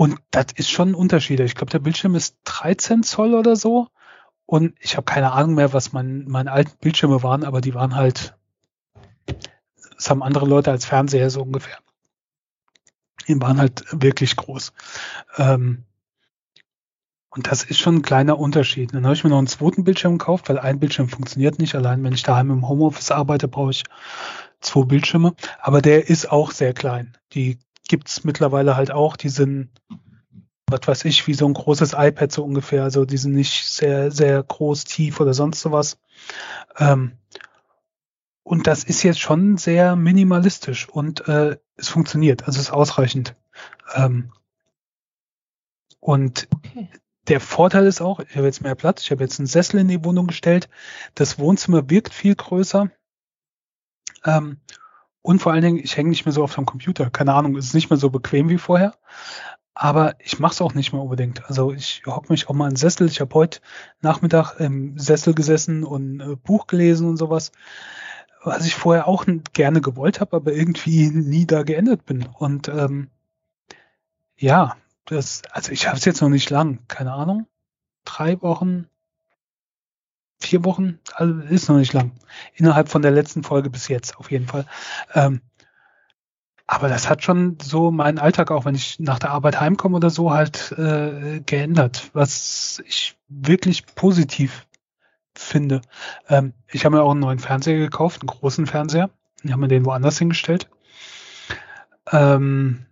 Und das ist schon ein Unterschied. Ich glaube, der Bildschirm ist 13 Zoll oder so. Und ich habe keine Ahnung mehr, was mein, meine alten Bildschirme waren, aber die waren halt, das haben andere Leute als Fernseher so ungefähr. Die waren halt wirklich groß. Ähm, und das ist schon ein kleiner Unterschied. Dann habe ich mir noch einen zweiten Bildschirm gekauft, weil ein Bildschirm funktioniert nicht. Allein wenn ich daheim im Homeoffice arbeite, brauche ich zwei Bildschirme. Aber der ist auch sehr klein. Die gibt's mittlerweile halt auch. Die sind, was weiß ich, wie so ein großes iPad so ungefähr. Also die sind nicht sehr, sehr groß, tief oder sonst sowas. Ähm, und das ist jetzt schon sehr minimalistisch und äh, es funktioniert. Also es ist ausreichend. Ähm, und okay. der Vorteil ist auch, ich habe jetzt mehr Platz, ich habe jetzt einen Sessel in die Wohnung gestellt. Das Wohnzimmer wirkt viel größer. Ähm, und vor allen Dingen, ich hänge nicht mehr so oft am Computer. Keine Ahnung, ist nicht mehr so bequem wie vorher. Aber ich mache es auch nicht mehr unbedingt. Also ich hocke mich auch mal in den Sessel. Ich habe heute Nachmittag im Sessel gesessen und äh, Buch gelesen und sowas. Was ich vorher auch gerne gewollt habe, aber irgendwie nie da geändert bin. Und ähm, ja, das, also ich habe es jetzt noch nicht lang, keine Ahnung. Drei Wochen, vier Wochen, also ist noch nicht lang. Innerhalb von der letzten Folge bis jetzt, auf jeden Fall. Ähm, aber das hat schon so meinen Alltag, auch wenn ich nach der Arbeit heimkomme oder so, halt äh, geändert, was ich wirklich positiv finde. Ähm, ich habe mir auch einen neuen Fernseher gekauft, einen großen Fernseher. Ich habe mir den woanders hingestellt. Ähm,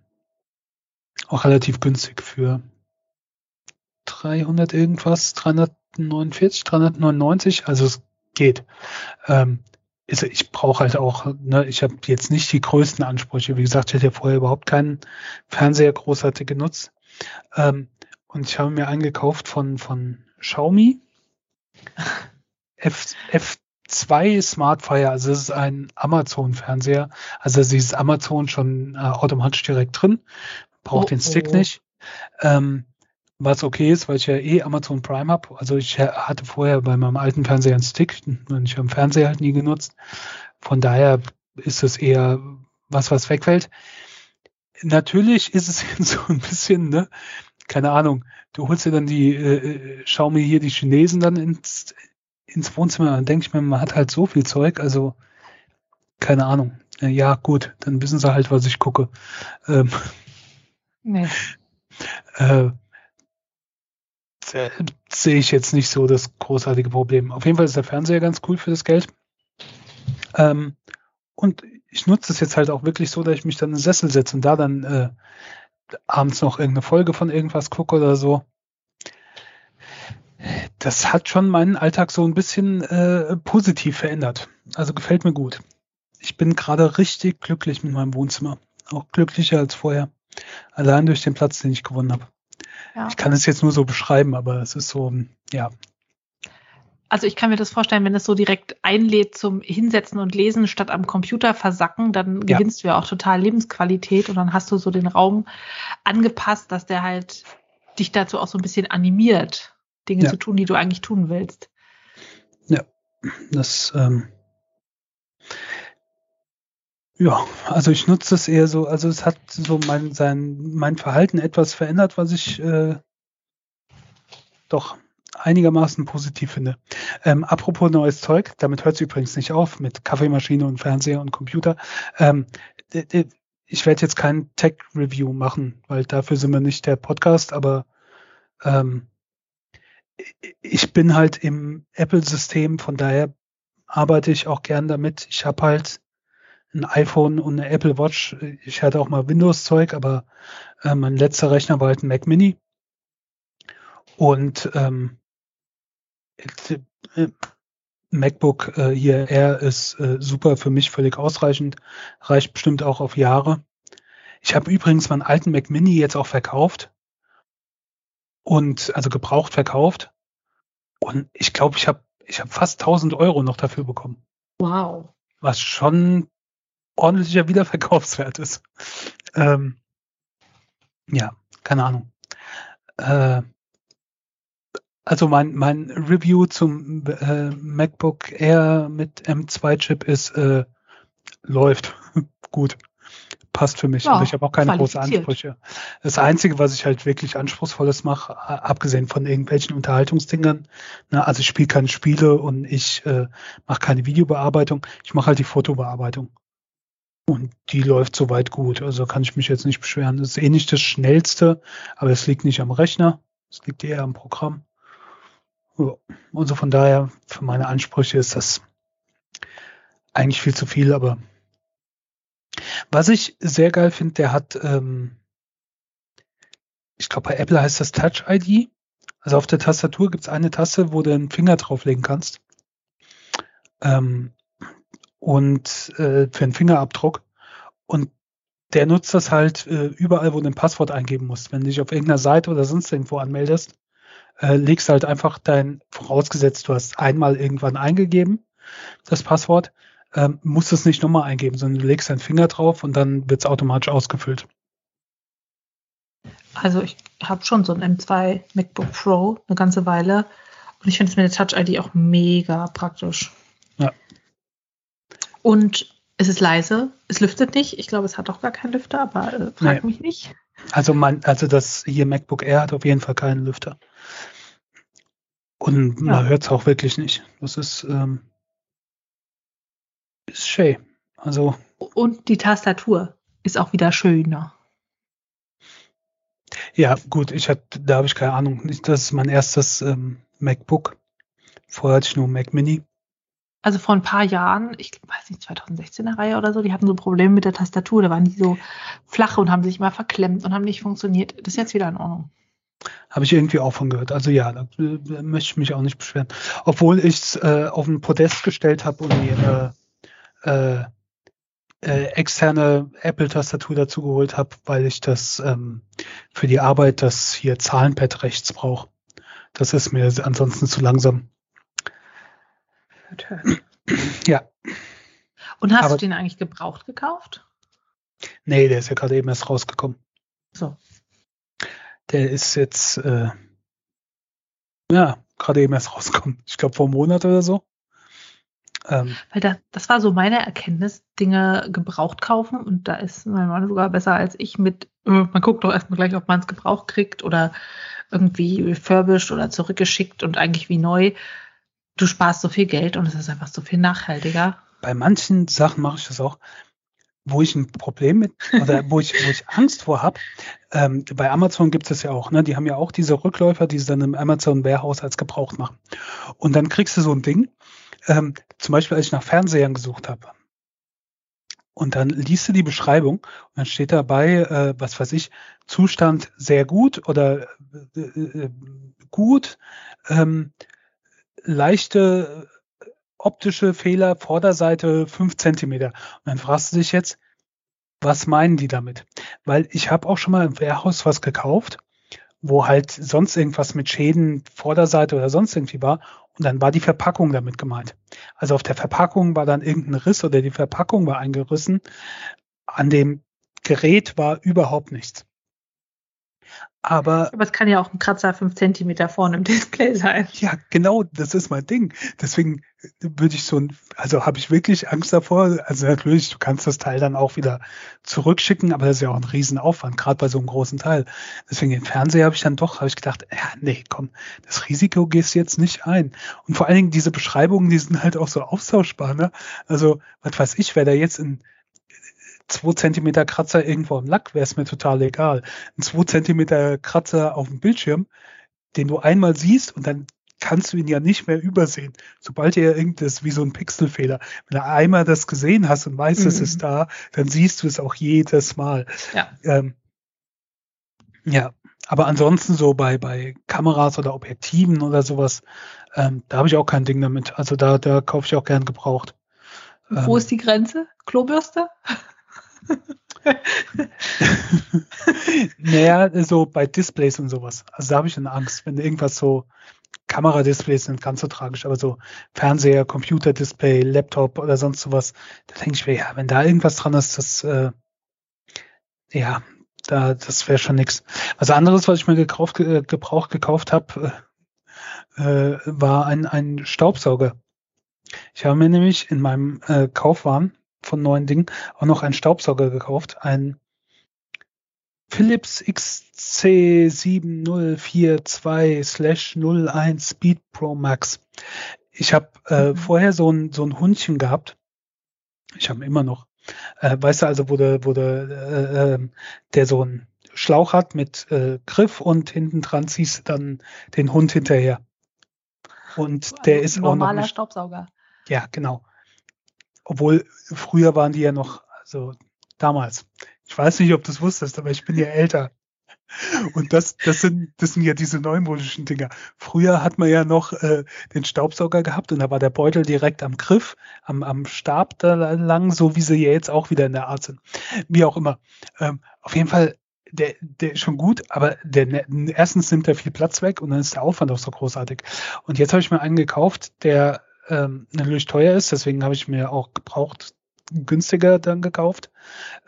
auch relativ günstig für 300 irgendwas, 300 349, 399, also es geht. Ähm, ist, ich brauche halt auch, ne, ich habe jetzt nicht die größten Ansprüche. Wie gesagt, ich hätte ja vorher überhaupt keinen Fernseher großartig genutzt. Ähm, und ich habe mir eingekauft von, von Xiaomi F, F2 Smartfire, also es ist ein Amazon-Fernseher. Also sie ist Amazon schon äh, automatisch direkt drin, braucht oh, den Stick oh. nicht. Ähm, was okay ist, weil ich ja eh Amazon Prime habe. Also ich hatte vorher bei meinem alten Fernseher einen Stick und ich habe den Fernseher halt nie genutzt. Von daher ist es eher was, was wegfällt. Natürlich ist es [LAUGHS] so ein bisschen, ne, keine Ahnung, du holst dir dann die, äh, schau mir hier die Chinesen dann ins, ins Wohnzimmer, dann denke ich mir, man hat halt so viel Zeug, also keine Ahnung. Ja, gut, dann wissen sie halt, was ich gucke. Ähm, nee. äh, äh, sehe ich jetzt nicht so das großartige Problem. Auf jeden Fall ist der Fernseher ganz cool für das Geld. Ähm, und ich nutze es jetzt halt auch wirklich so, dass ich mich dann in den Sessel setze und da dann äh, abends noch irgendeine Folge von irgendwas gucke oder so. Das hat schon meinen Alltag so ein bisschen äh, positiv verändert. Also gefällt mir gut. Ich bin gerade richtig glücklich mit meinem Wohnzimmer. auch glücklicher als vorher. Allein durch den Platz, den ich gewonnen habe. Ja. Ich kann es jetzt nur so beschreiben, aber es ist so, ja. Also ich kann mir das vorstellen, wenn es so direkt einlädt zum Hinsetzen und Lesen statt am Computer versacken, dann ja. gewinnst du ja auch total Lebensqualität und dann hast du so den Raum angepasst, dass der halt dich dazu auch so ein bisschen animiert, Dinge ja. zu tun, die du eigentlich tun willst. Ja, das ähm, ja, also ich nutze es eher so, also es hat so mein, sein, mein Verhalten etwas verändert, was ich äh, doch einigermaßen positiv finde. Ähm, apropos neues Zeug, damit hört es übrigens nicht auf, mit Kaffeemaschine und Fernseher und Computer. Ähm, ich werde jetzt kein Tech-Review machen, weil dafür sind wir nicht der Podcast, aber ähm, ich bin halt im Apple-System, von daher arbeite ich auch gern damit. Ich habe halt ein iPhone und eine Apple Watch. Ich hatte auch mal Windows-Zeug, aber äh, mein letzter Rechner war halt ein Mac Mini. Und ähm, äh, MacBook äh, hier Air ist äh, super für mich, völlig ausreichend, reicht bestimmt auch auf Jahre. Ich habe übrigens meinen alten Mac Mini jetzt auch verkauft und also gebraucht verkauft und ich glaube, ich habe ich habe fast 1000 Euro noch dafür bekommen. Wow. Was schon ordentlicher Wiederverkaufswert ist. Ähm, ja, keine Ahnung. Äh, also mein, mein Review zum äh, MacBook Air mit M2-Chip ist, äh, läuft [LAUGHS] gut. Passt für mich. Ja, aber ich habe auch keine großen Ansprüche. Das Einzige, was ich halt wirklich Anspruchsvolles mache, abgesehen von irgendwelchen Unterhaltungsdingern, ne, also ich spiele keine Spiele und ich äh, mache keine Videobearbeitung, ich mache halt die Fotobearbeitung. Und die läuft soweit gut. Also kann ich mich jetzt nicht beschweren. Das ist eh nicht das Schnellste, aber es liegt nicht am Rechner. Es liegt eher am Programm. Und so von daher, für meine Ansprüche ist das eigentlich viel zu viel, aber was ich sehr geil finde, der hat, ähm, ich glaube, bei Apple heißt das Touch ID. Also auf der Tastatur gibt es eine Taste, wo du einen Finger drauflegen kannst. Ähm, und äh, für einen Fingerabdruck. Und der nutzt das halt äh, überall, wo du ein Passwort eingeben musst. Wenn du dich auf irgendeiner Seite oder sonst irgendwo anmeldest, äh, legst halt einfach dein, vorausgesetzt, du hast einmal irgendwann eingegeben, das Passwort, ähm, musst es nicht nochmal eingeben, sondern du legst deinen Finger drauf und dann wird es automatisch ausgefüllt. Also ich habe schon so ein M2 MacBook Pro eine ganze Weile und ich finde es mit der Touch ID auch mega praktisch. Und es ist leise, es lüftet nicht. Ich glaube, es hat auch gar keinen Lüfter, aber äh, frag nee. mich nicht. Also mein, also das hier MacBook Air hat auf jeden Fall keinen Lüfter. Und ja. man hört es auch wirklich nicht. Das ist, ähm, ist schön. Also. Und die Tastatur ist auch wieder schöner. Ja, gut, ich hatte, da habe ich keine Ahnung. Das ist mein erstes ähm, MacBook. Vorher hatte ich nur Mac Mini also vor ein paar Jahren, ich weiß nicht, 2016er Reihe oder so, die hatten so Probleme mit der Tastatur, da waren die so flach und haben sich mal verklemmt und haben nicht funktioniert. Das ist jetzt wieder in Ordnung. Habe ich irgendwie auch von gehört. Also ja, da, da möchte ich mich auch nicht beschweren. Obwohl ich es äh, auf ein Podest gestellt habe und mir eine äh, äh, externe Apple-Tastatur dazu geholt habe, weil ich das ähm, für die Arbeit das hier Zahlenpad rechts brauche. Das ist mir ansonsten zu langsam. Ja. Und hast Aber, du den eigentlich gebraucht gekauft? Nee, der ist ja gerade eben erst rausgekommen. So. Der ist jetzt, äh, ja, gerade eben erst [LAUGHS] rausgekommen. Ich glaube vor einem Monat oder so. Ähm, Weil da, das war so meine Erkenntnis, Dinge gebraucht kaufen und da ist mein Mann sogar besser als ich mit, äh, man guckt doch erstmal gleich, ob man es gebraucht kriegt oder irgendwie refurbished oder zurückgeschickt und eigentlich wie neu du sparst so viel Geld und es ist einfach so viel nachhaltiger. Bei manchen Sachen mache ich das auch, wo ich ein Problem mit oder wo ich, wo ich Angst vor habe. Ähm, bei Amazon gibt es ja auch, ne? Die haben ja auch diese Rückläufer, die sie dann im Amazon Warehouse als gebraucht machen. Und dann kriegst du so ein Ding, ähm, zum Beispiel als ich nach Fernsehern gesucht habe. Und dann liest du die Beschreibung und dann steht dabei, äh, was weiß ich, Zustand sehr gut oder äh, äh, gut, ähm, leichte optische Fehler, Vorderseite 5 Zentimeter. Und dann fragst du dich jetzt, was meinen die damit? Weil ich habe auch schon mal im Warehouse was gekauft, wo halt sonst irgendwas mit Schäden Vorderseite oder sonst irgendwie war. Und dann war die Verpackung damit gemeint. Also auf der Verpackung war dann irgendein Riss oder die Verpackung war eingerissen. An dem Gerät war überhaupt nichts. Aber, Aber es kann ja auch ein Kratzer fünf Zentimeter vorne im Display sein. Ja, genau, das ist mein Ding. Deswegen würde ich so ein, also habe ich wirklich Angst davor. Also natürlich, du kannst das Teil dann auch wieder zurückschicken, aber das ist ja auch ein Riesenaufwand, gerade bei so einem großen Teil. Deswegen den Fernseher habe ich dann doch, habe ich gedacht, ja, nee, komm, das Risiko gehst jetzt nicht ein. Und vor allen Dingen diese Beschreibungen, die sind halt auch so austauschbar, ne? Also, was weiß ich, wer da jetzt in zwei Zentimeter Kratzer irgendwo im Lack wäre es mir total egal. Ein zwei Zentimeter Kratzer auf dem Bildschirm, den du einmal siehst und dann kannst du ihn ja nicht mehr übersehen. Sobald er irgendwas wie so ein Pixelfehler, wenn du einmal das gesehen hast und weißt, mhm. es ist da, dann siehst du es auch jedes Mal. Ja. Ähm, ja, aber ansonsten so bei, bei Kameras oder Objektiven oder sowas, ähm, da habe ich auch kein Ding damit. Also da, da kaufe ich auch gern gebraucht. Wo ähm, ist die Grenze? Klobürste? [LAUGHS] naja, so bei Displays und sowas. Also da habe ich eine Angst, wenn irgendwas so Kameradisplays sind ganz so tragisch, aber so Fernseher, Computerdisplay, Laptop oder sonst sowas, da denke ich mir, ja, wenn da irgendwas dran ist, das äh, ja, da das wäre schon nix. Was anderes, was ich mir gekauft, äh, gebraucht gekauft habe, äh, äh, war ein, ein Staubsauger. Ich habe mir nämlich in meinem äh, Kaufwagen von neuen Dingen auch noch einen Staubsauger gekauft, ein Philips XC7042/01 Speed Pro Max. Ich habe äh, mhm. vorher so ein, so ein Hundchen gehabt. Ich habe immer noch. Äh, weißt du also, wo der, wo der, äh, ähm, der so ein Schlauch hat mit äh, Griff und hinten dran ziehst du dann den Hund hinterher. Und der ist auch noch. Normaler Staubsauger. Ja, genau. Obwohl früher waren die ja noch, also damals. Ich weiß nicht, ob du es wusstest, aber ich bin ja älter. Und das, das sind, das sind ja diese neumodischen Dinger. Früher hat man ja noch äh, den Staubsauger gehabt und da war der Beutel direkt am Griff, am, am Stab da lang, so wie sie ja jetzt auch wieder in der Art sind. Wie auch immer. Ähm, auf jeden Fall, der, der ist schon gut, aber der, ne, erstens nimmt er viel Platz weg und dann ist der Aufwand auch so großartig. Und jetzt habe ich mir einen gekauft, der ähm, natürlich teuer ist, deswegen habe ich mir auch gebraucht günstiger dann gekauft,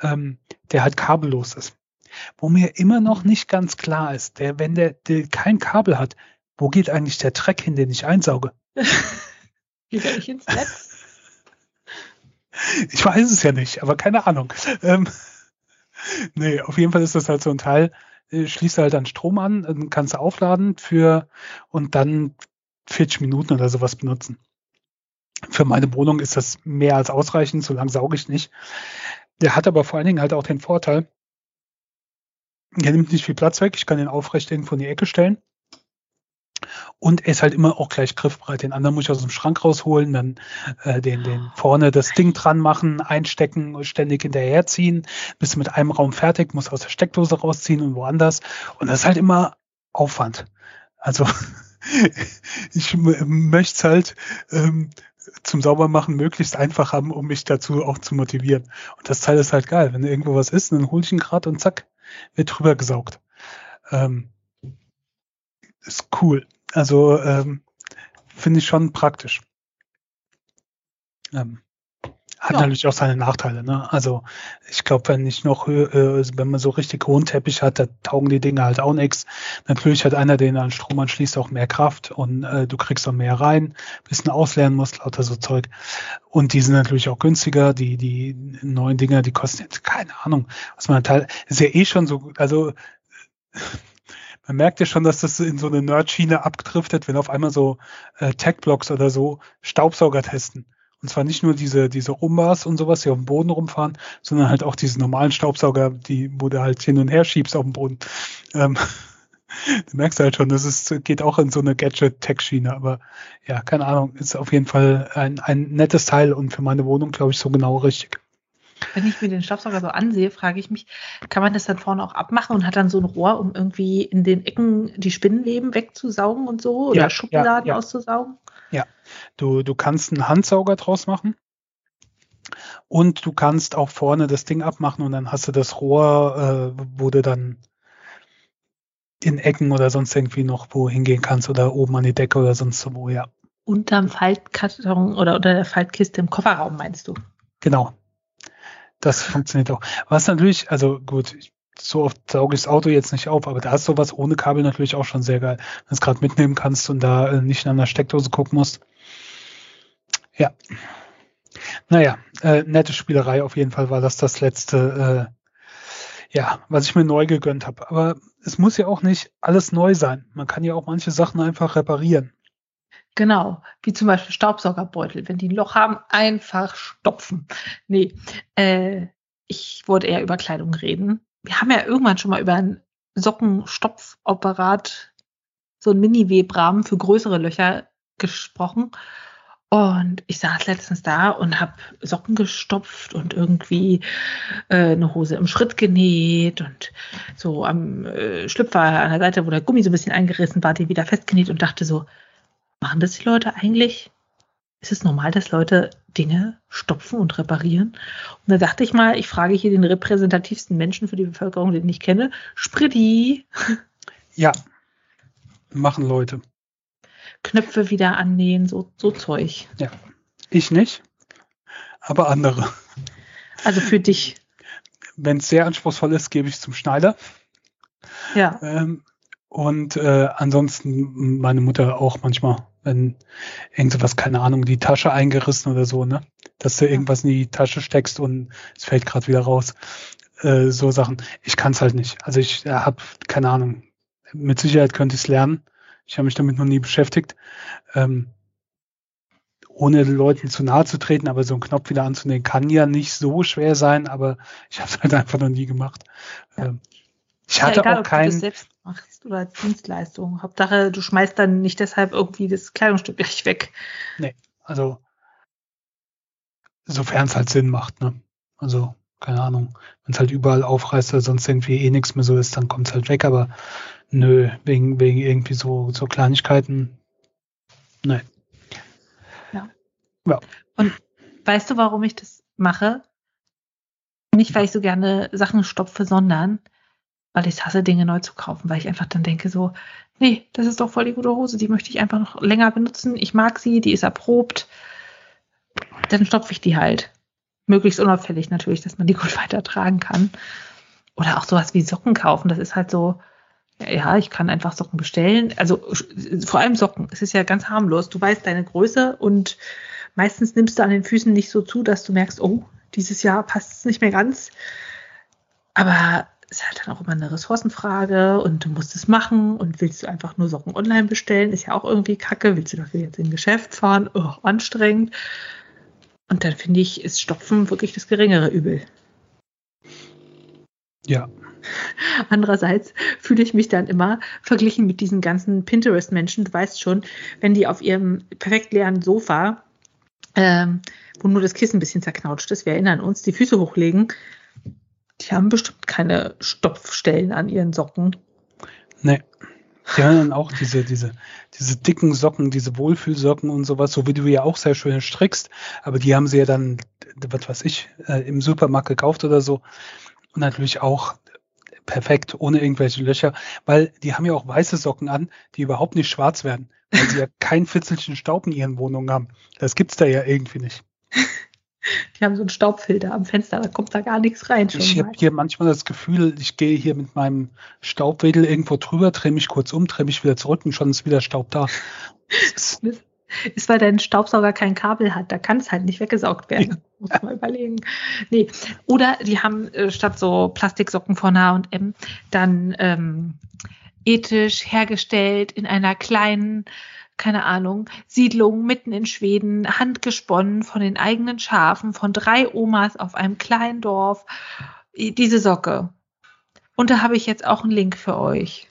ähm, der halt kabellos ist. Wo mir immer noch nicht ganz klar ist, der, wenn der, der kein Kabel hat, wo geht eigentlich der Dreck hin, den ich einsauge? [LAUGHS] geht er nicht ins Netz? [LAUGHS] Ich weiß es ja nicht, aber keine Ahnung. Ähm, [LAUGHS] nee, auf jeden Fall ist das halt so ein Teil, äh, schließt halt dann Strom an, kannst du aufladen für und dann 40 Minuten oder sowas benutzen. Für meine Wohnung ist das mehr als ausreichend, so lange sauge ich nicht. Der hat aber vor allen Dingen halt auch den Vorteil, er nimmt nicht viel Platz weg, ich kann ihn aufrecht irgendwo in die Ecke stellen. Und er ist halt immer auch gleich griffbereit. Den anderen muss ich aus dem Schrank rausholen, dann äh, den, den vorne das Ding dran machen, einstecken ständig hinterherziehen. Bist mit einem Raum fertig, musst aus der Steckdose rausziehen und woanders. Und das ist halt immer Aufwand. Also [LAUGHS] ich möchte es halt ähm, zum Saubermachen möglichst einfach haben, um mich dazu auch zu motivieren. Und das Teil ist halt geil. Wenn irgendwo was ist, dann hol ich ihn grad und zack, wird drüber gesaugt. Ähm, ist cool. Also ähm, finde ich schon praktisch. Ähm, hat ja. natürlich auch seine Nachteile. Ne? Also ich glaube, wenn ich noch, äh, wenn man so richtig hohen Teppich hat, da taugen die Dinge halt auch nichts. Natürlich hat einer, den an Strom anschließt, auch mehr Kraft und äh, du kriegst auch mehr rein, bisschen ausleeren musst, lauter so Zeug. Und die sind natürlich auch günstiger. Die die neuen Dinger, die kosten jetzt keine Ahnung, was man teil ist ja eh schon so. Also [LAUGHS] man merkt ja schon, dass das in so eine Nerd-Schiene abdriftet, wenn auf einmal so äh, Tech-Blocks oder so Staubsauger testen. Und zwar nicht nur diese, diese Rumbas und sowas, die auf dem Boden rumfahren, sondern halt auch diese normalen Staubsauger, die, wo du halt hin und her schiebst auf dem Boden. Ähm, [LAUGHS] du merkst halt schon, das ist, geht auch in so eine Gadget-Tech-Schiene, aber ja, keine Ahnung, ist auf jeden Fall ein, ein nettes Teil und für meine Wohnung, glaube ich, so genau richtig. Wenn ich mir den Staubsauger so ansehe, frage ich mich, kann man das dann vorne auch abmachen und hat dann so ein Rohr, um irgendwie in den Ecken die Spinnenleben wegzusaugen und so oder ja, Schubladen ja, ja. auszusaugen? Ja, du, du kannst einen Handsauger draus machen. Und du kannst auch vorne das Ding abmachen und dann hast du das Rohr, äh, wo du dann in Ecken oder sonst irgendwie noch wo hingehen kannst oder oben an die Decke oder sonst wo, ja. Unterm Faltkarton oder unter der Faltkiste im Kofferraum, meinst du? Genau. Das funktioniert auch. Was natürlich, also gut, so oft sauge ich das Auto jetzt nicht auf, aber da ist sowas ohne Kabel natürlich auch schon sehr geil. Wenn du es gerade mitnehmen kannst und da äh, nicht an der Steckdose gucken musst. Ja. Naja, äh, nette Spielerei auf jeden Fall war das das letzte, äh, ja, was ich mir neu gegönnt habe. Aber es muss ja auch nicht alles neu sein. Man kann ja auch manche Sachen einfach reparieren. Genau, wie zum Beispiel Staubsaugerbeutel. Wenn die ein Loch haben, einfach stopfen. Nee, äh, ich wollte eher über Kleidung reden. Wir haben ja irgendwann schon mal über einen Sockenstopfapparat, so ein Mini-Webrahmen für größere Löcher gesprochen. Und ich saß letztens da und habe Socken gestopft und irgendwie äh, eine Hose im Schritt genäht und so am äh, Schlüpfer an der Seite, wo der Gummi so ein bisschen eingerissen war, die wieder festgenäht und dachte so, machen das die Leute eigentlich? Ist es normal, dass Leute Dinge stopfen und reparieren? Und da dachte ich mal, ich frage hier den repräsentativsten Menschen für die Bevölkerung, den ich kenne, Spritti. Ja, machen Leute. Knöpfe wieder annähen, so, so Zeug. Ja. Ich nicht, aber andere. Also für dich. Wenn es sehr anspruchsvoll ist, gebe ich zum Schneider. Ja. Ähm, und äh, ansonsten meine Mutter auch manchmal, wenn irgendwas, keine Ahnung, die Tasche eingerissen oder so, ne? Dass du irgendwas in die Tasche steckst und es fällt gerade wieder raus. Äh, so Sachen. Ich kann es halt nicht. Also ich äh, habe keine Ahnung. Mit Sicherheit könnte ich es lernen. Ich habe mich damit noch nie beschäftigt. Ähm, ohne Leuten zu nahe zu treten, aber so einen Knopf wieder anzunehmen, kann ja nicht so schwer sein, aber ich habe es [LAUGHS] halt einfach noch nie gemacht. Ähm, ich hatte ja, egal, auch keinen. Machst oder als Dienstleistung. Hauptsache, du schmeißt dann nicht deshalb irgendwie das Kleidungsstück gleich weg. Nee, also sofern es halt Sinn macht, ne? Also, keine Ahnung. Wenn es halt überall aufreißt oder sonst irgendwie eh nichts mehr so ist, dann kommt es halt weg, aber Nö, wegen, wegen irgendwie so, so Kleinigkeiten. Nein. Ja. ja. Und weißt du, warum ich das mache? Nicht, weil ich so gerne Sachen stopfe, sondern weil ich hasse, Dinge neu zu kaufen, weil ich einfach dann denke so, nee, das ist doch voll die gute Hose, die möchte ich einfach noch länger benutzen. Ich mag sie, die ist erprobt. Dann stopfe ich die halt. Möglichst unauffällig natürlich, dass man die [LAUGHS] gut weitertragen kann. Oder auch sowas wie Socken kaufen. Das ist halt so, ja, ich kann einfach Socken bestellen. Also vor allem Socken. Es ist ja ganz harmlos. Du weißt deine Größe und meistens nimmst du an den Füßen nicht so zu, dass du merkst, oh, dieses Jahr passt es nicht mehr ganz. Aber es ist halt dann auch immer eine Ressourcenfrage und du musst es machen und willst du einfach nur Socken online bestellen, ist ja auch irgendwie kacke. Willst du dafür jetzt in ein Geschäft fahren? Oh, anstrengend. Und dann finde ich, ist Stopfen wirklich das geringere Übel. Ja, Andererseits fühle ich mich dann immer verglichen mit diesen ganzen Pinterest-Menschen. Du weißt schon, wenn die auf ihrem perfekt leeren Sofa, ähm, wo nur das Kissen ein bisschen zerknautscht ist, wir erinnern uns, die Füße hochlegen, die haben bestimmt keine Stopfstellen an ihren Socken. Nee. Die haben dann auch diese, diese, diese dicken Socken, diese Wohlfühlsocken und sowas, so wie du ja auch sehr schön strickst, aber die haben sie ja dann, was weiß ich, äh, im Supermarkt gekauft oder so. Und natürlich auch perfekt, ohne irgendwelche Löcher, weil die haben ja auch weiße Socken an, die überhaupt nicht schwarz werden, weil sie ja [LAUGHS] kein Fitzelchen Staub in ihren Wohnungen haben. Das gibt's da ja irgendwie nicht. [LAUGHS] [LAUGHS] Die haben so einen Staubfilter am Fenster, da kommt da gar nichts rein. ich habe hier manchmal das Gefühl, ich gehe hier mit meinem Staubwedel irgendwo drüber, drehe mich kurz um, drehe mich wieder zurück und schon ist wieder Staub da. [LAUGHS] ist, weil dein Staubsauger kein Kabel hat. Da kann es halt nicht weggesaugt werden. Ja. [LAUGHS] Muss man überlegen. Nee. Oder die haben äh, statt so Plastiksocken von H&M dann ähm, ethisch hergestellt in einer kleinen keine Ahnung, Siedlung mitten in Schweden, handgesponnen von den eigenen Schafen, von drei Omas auf einem kleinen Dorf. Diese Socke. Und da habe ich jetzt auch einen Link für euch.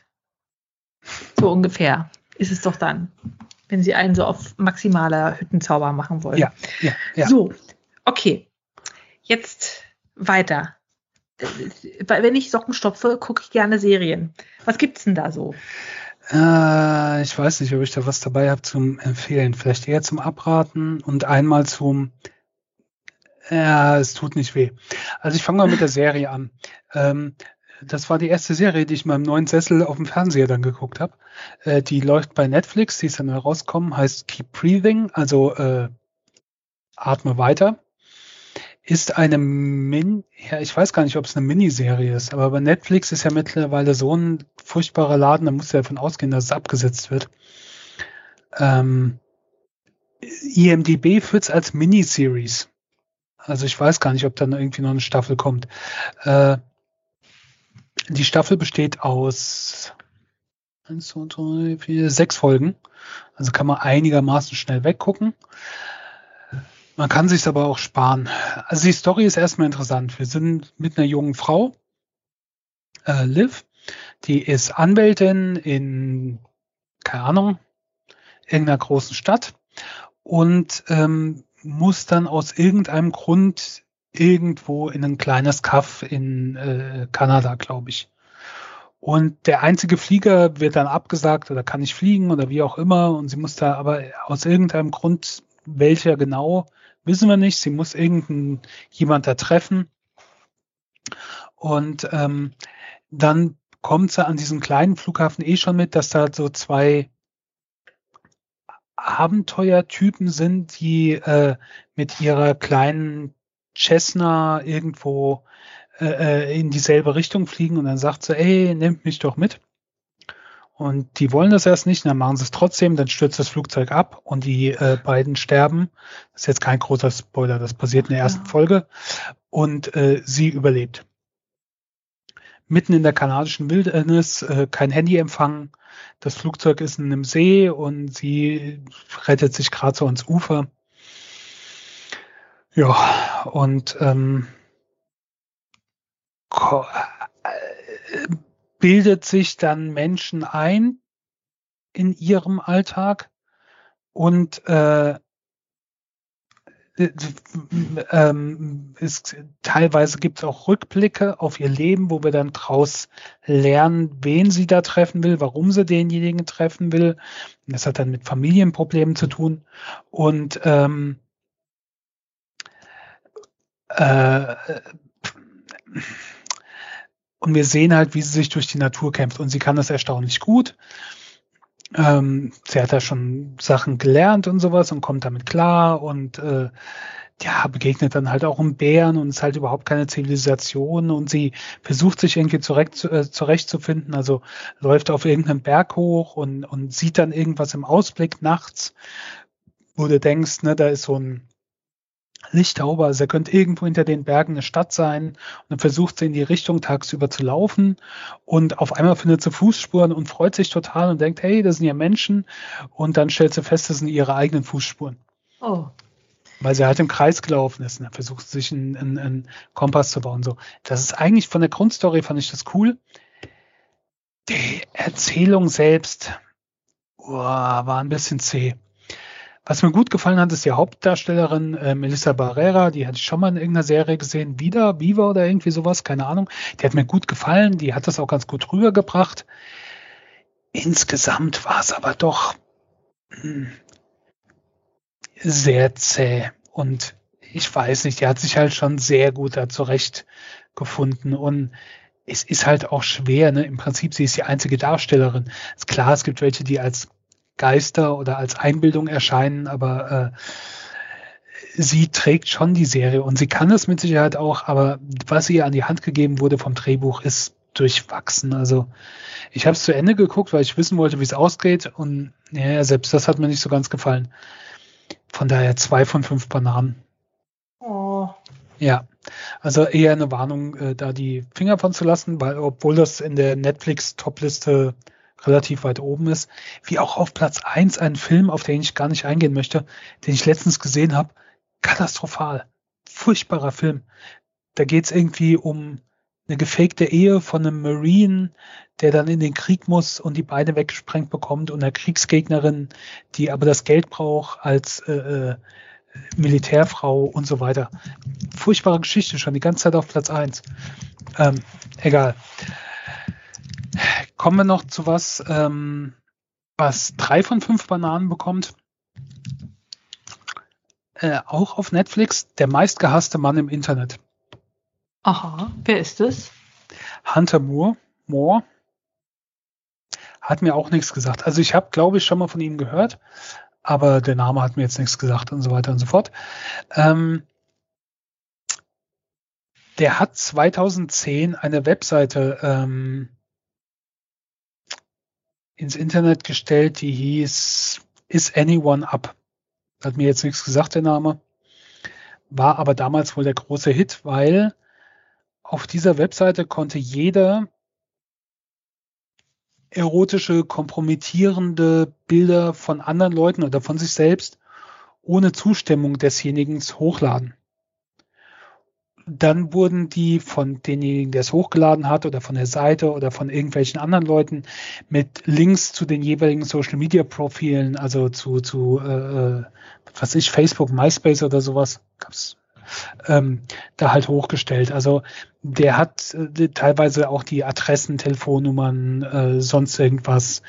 So ungefähr ist es doch dann wenn sie einen so auf maximaler Hüttenzauber machen wollen. Ja, ja, ja. So, okay. Jetzt weiter. Wenn ich Socken stopfe, gucke ich gerne Serien. Was gibt's denn da so? Äh, ich weiß nicht, ob ich da was dabei habe zum Empfehlen. Vielleicht eher zum Abraten und einmal zum Ja, es tut nicht weh. Also ich fange mal mit der Serie an. Ähm, das war die erste Serie, die ich im neuen Sessel auf dem Fernseher dann geguckt habe. Äh, die läuft bei Netflix, die ist dann rausgekommen, heißt Keep Breathing, also äh, atme weiter. Ist eine Min, ja, ich weiß gar nicht, ob es eine Miniserie ist, aber bei Netflix ist ja mittlerweile so ein furchtbarer Laden, da muss ja davon ausgehen, dass es abgesetzt wird. Ähm, IMDB führt es als Miniseries. Also ich weiß gar nicht, ob dann irgendwie noch eine Staffel kommt. Äh, die Staffel besteht aus eins, zwei, drei, vier, sechs Folgen. Also kann man einigermaßen schnell weggucken. Man kann sich aber auch sparen. Also die Story ist erstmal interessant. Wir sind mit einer jungen Frau, äh, Liv, die ist Anwältin in, keine Ahnung, irgendeiner großen Stadt und ähm, muss dann aus irgendeinem Grund irgendwo in ein kleines Kaff in äh, Kanada, glaube ich. Und der einzige Flieger wird dann abgesagt oder kann nicht fliegen oder wie auch immer. Und sie muss da aber aus irgendeinem Grund, welcher genau, wissen wir nicht. Sie muss irgendein jemand da treffen. Und ähm, dann kommt sie an diesem kleinen Flughafen eh schon mit, dass da so zwei Abenteuertypen sind, die äh, mit ihrer kleinen Cessna irgendwo äh, äh, in dieselbe Richtung fliegen und dann sagt sie, ey, nehmt mich doch mit. Und die wollen das erst nicht, dann machen sie es trotzdem, dann stürzt das Flugzeug ab und die äh, beiden sterben. Das ist jetzt kein großer Spoiler, das passiert in der ersten ja. Folge. Und äh, sie überlebt. Mitten in der kanadischen Wildnis, äh, kein Handyempfang, das Flugzeug ist in einem See und sie rettet sich gerade so ans Ufer. Ja, und ähm, äh, bildet sich dann Menschen ein in ihrem Alltag und äh, ähm, ist, teilweise gibt es auch Rückblicke auf ihr Leben, wo wir dann draus lernen, wen sie da treffen will, warum sie denjenigen treffen will. Das hat dann mit Familienproblemen zu tun. Und ähm, äh, und wir sehen halt, wie sie sich durch die Natur kämpft. Und sie kann das erstaunlich gut. Ähm, sie hat da schon Sachen gelernt und sowas und kommt damit klar und äh, ja, begegnet dann halt auch einem Bären und ist halt überhaupt keine Zivilisation und sie versucht sich irgendwie zurecht, äh, zurechtzufinden, also läuft auf irgendeinem Berg hoch und, und sieht dann irgendwas im Ausblick nachts, wo du denkst, ne, da ist so ein Lichthauber, also er könnte irgendwo hinter den Bergen eine Stadt sein und dann versucht sie in die Richtung tagsüber zu laufen und auf einmal findet sie Fußspuren und freut sich total und denkt, hey, das sind ja Menschen und dann stellt sie fest, das sind ihre eigenen Fußspuren. Oh. Weil sie halt im Kreis gelaufen ist und dann versucht sie sich einen, einen, einen Kompass zu bauen. So, das ist eigentlich von der Grundstory fand ich das cool. Die Erzählung selbst oh, war ein bisschen zäh. Was mir gut gefallen hat, ist die Hauptdarstellerin äh, Melissa Barrera. Die hatte ich schon mal in irgendeiner Serie gesehen. Wieder, Viva oder irgendwie sowas, keine Ahnung. Die hat mir gut gefallen. Die hat das auch ganz gut rübergebracht. Insgesamt war es aber doch mh, hm, sehr zäh. Und ich weiß nicht, die hat sich halt schon sehr gut da zurechtgefunden. Und es ist halt auch schwer. Ne? Im Prinzip, sie ist die einzige Darstellerin. Ist klar, es gibt welche, die als Geister oder als Einbildung erscheinen, aber äh, sie trägt schon die Serie und sie kann es mit Sicherheit auch, aber was ihr an die Hand gegeben wurde vom Drehbuch ist durchwachsen. Also ich habe es zu Ende geguckt, weil ich wissen wollte, wie es ausgeht und ja, selbst das hat mir nicht so ganz gefallen. Von daher zwei von fünf Bananen. Oh. Ja, also eher eine Warnung, äh, da die Finger von zu lassen, weil obwohl das in der Netflix-Topliste relativ weit oben ist, wie auch auf Platz eins ein Film, auf den ich gar nicht eingehen möchte, den ich letztens gesehen habe. Katastrophal. Furchtbarer Film. Da geht's irgendwie um eine gefakte Ehe von einem Marine, der dann in den Krieg muss und die Beine weggesprengt bekommt und einer Kriegsgegnerin, die aber das Geld braucht als äh, äh, Militärfrau und so weiter. Furchtbare Geschichte schon die ganze Zeit auf Platz eins. Ähm, egal. Kommen wir noch zu was, ähm, was drei von fünf Bananen bekommt. äh, auch auf Netflix, der meistgehasste Mann im Internet. Aha, wer ist es? Hunter Moore. Moore. Hat mir auch nichts gesagt. Also ich habe, glaube ich, schon mal von ihm gehört, aber der Name hat mir jetzt nichts gesagt und so weiter und so fort. Ähm, der hat 2010 eine Webseite ähm, ins Internet gestellt, die hieß Is Anyone Up? Hat mir jetzt nichts gesagt, der Name. War aber damals wohl der große Hit, weil auf dieser Webseite konnte jeder erotische, kompromittierende Bilder von anderen Leuten oder von sich selbst ohne Zustimmung desjenigen hochladen. Dann wurden die von denjenigen, der es hochgeladen hat oder von der Seite oder von irgendwelchen anderen Leuten mit Links zu den jeweiligen Social Media Profilen, also zu, zu äh, was ich, Facebook, MySpace oder sowas, gab's ähm, da halt hochgestellt. Also der hat äh, teilweise auch die Adressen, Telefonnummern, äh, sonst irgendwas,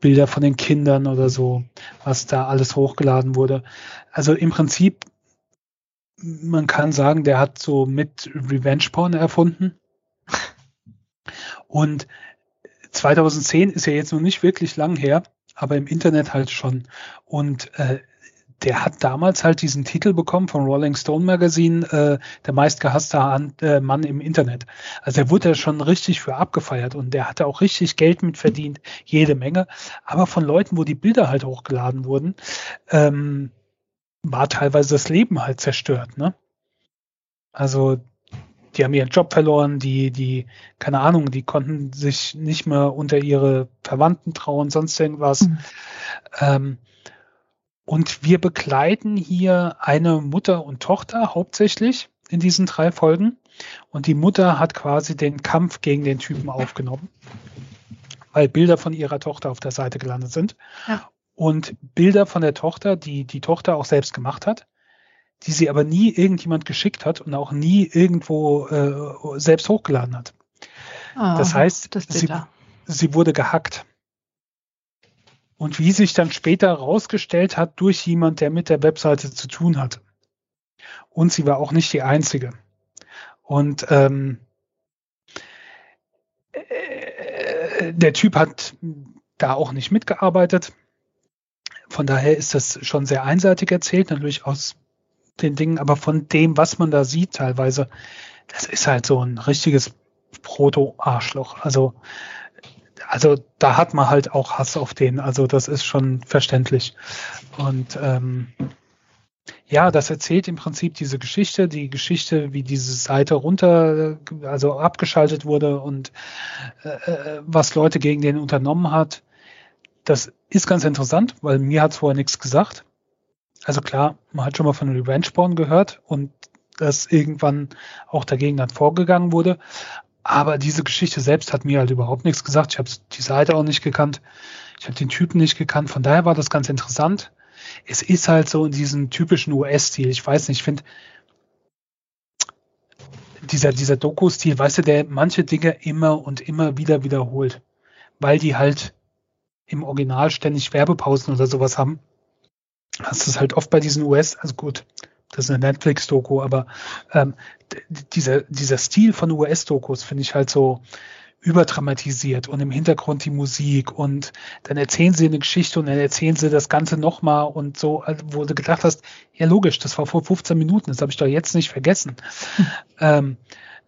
Bilder von den Kindern oder so, was da alles hochgeladen wurde. Also im Prinzip, man kann sagen, der hat so mit Revenge Porn erfunden. [LAUGHS] Und 2010 ist ja jetzt noch nicht wirklich lang her, aber im Internet halt schon. Und äh, der hat damals halt diesen Titel bekommen vom Rolling Stone Magazine, äh, der meistgehasste äh, Mann im Internet. Also er wurde ja schon richtig für abgefeiert und der hatte auch richtig Geld mit verdient, jede Menge. Aber von Leuten, wo die Bilder halt hochgeladen wurden, ähm, war teilweise das Leben halt zerstört. Ne? Also die haben ihren Job verloren, die, die, keine Ahnung, die konnten sich nicht mehr unter ihre Verwandten trauen, sonst irgendwas. Mhm. Ähm, und wir begleiten hier eine Mutter und Tochter hauptsächlich in diesen drei Folgen. Und die Mutter hat quasi den Kampf gegen den Typen aufgenommen, weil Bilder von ihrer Tochter auf der Seite gelandet sind. Ja. Und Bilder von der Tochter, die die Tochter auch selbst gemacht hat, die sie aber nie irgendjemand geschickt hat und auch nie irgendwo äh, selbst hochgeladen hat. Oh, das heißt, das sie, sie wurde gehackt. Und wie sich dann später herausgestellt hat, durch jemand, der mit der Webseite zu tun hatte. Und sie war auch nicht die einzige. Und ähm, äh, der Typ hat da auch nicht mitgearbeitet. Von daher ist das schon sehr einseitig erzählt, natürlich aus den Dingen, aber von dem, was man da sieht teilweise, das ist halt so ein richtiges Proto-Arschloch. Also also da hat man halt auch Hass auf den. Also das ist schon verständlich. Und ähm, ja, das erzählt im Prinzip diese Geschichte, die Geschichte, wie diese Seite runter, also abgeschaltet wurde und äh, äh was Leute gegen den unternommen hat. Das ist ganz interessant, weil mir hat es vorher nichts gesagt. Also klar, man hat schon mal von Revenge Porn gehört und dass irgendwann auch dagegen dann vorgegangen wurde. Aber diese Geschichte selbst hat mir halt überhaupt nichts gesagt. Ich habe die Seite auch nicht gekannt. Ich habe den Typen nicht gekannt. Von daher war das ganz interessant. Es ist halt so in diesem typischen US-Stil. Ich weiß nicht, ich finde, dieser, dieser Doku-Stil, weißt du, der manche Dinge immer und immer wieder wiederholt, weil die halt im Original ständig Werbepausen oder sowas haben. Hast du es halt oft bei diesen US, also gut, das ist eine Netflix-Doku, aber ähm, dieser, dieser Stil von US-Dokus finde ich halt so überdramatisiert und im Hintergrund die Musik und dann erzählen sie eine Geschichte und dann erzählen sie das Ganze nochmal und so, also wo du gedacht hast, ja logisch, das war vor 15 Minuten, das habe ich doch jetzt nicht vergessen. Hm. [LAUGHS] Ähm,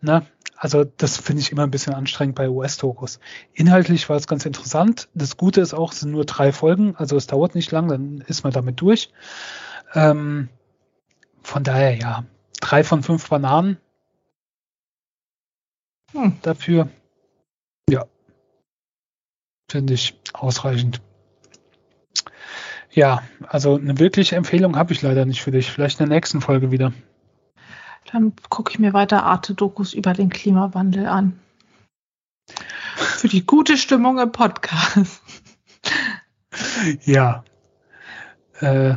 ne? Also das finde ich immer ein bisschen anstrengend bei US-Dokus. Inhaltlich war es ganz interessant. Das Gute ist auch, es sind nur drei Folgen, also es dauert nicht lang, dann ist man damit durch. Ähm, von daher ja, drei von fünf Bananen hm. dafür. Ja, finde ich ausreichend. Ja, also eine wirkliche Empfehlung habe ich leider nicht für dich. Vielleicht in der nächsten Folge wieder. Dann gucke ich mir weiter Arte-Dokus über den Klimawandel an. Für die gute Stimmung im Podcast. Ja. Äh,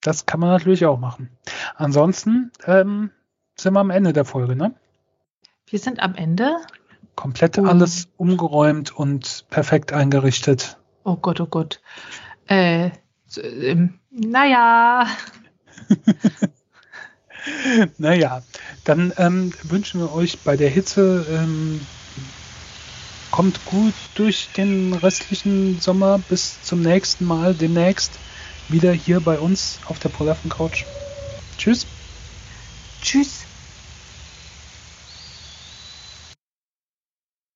das kann man natürlich auch machen. Ansonsten ähm, sind wir am Ende der Folge, ne? Wir sind am Ende. Komplett oh. alles umgeräumt und perfekt eingerichtet. Oh Gott, oh Gott. Äh, äh, naja. [LAUGHS] naja, dann ähm, wünschen wir euch bei der Hitze, ähm, kommt gut durch den restlichen Sommer bis zum nächsten Mal, demnächst wieder hier bei uns auf der Polaffen Couch. Tschüss. Tschüss.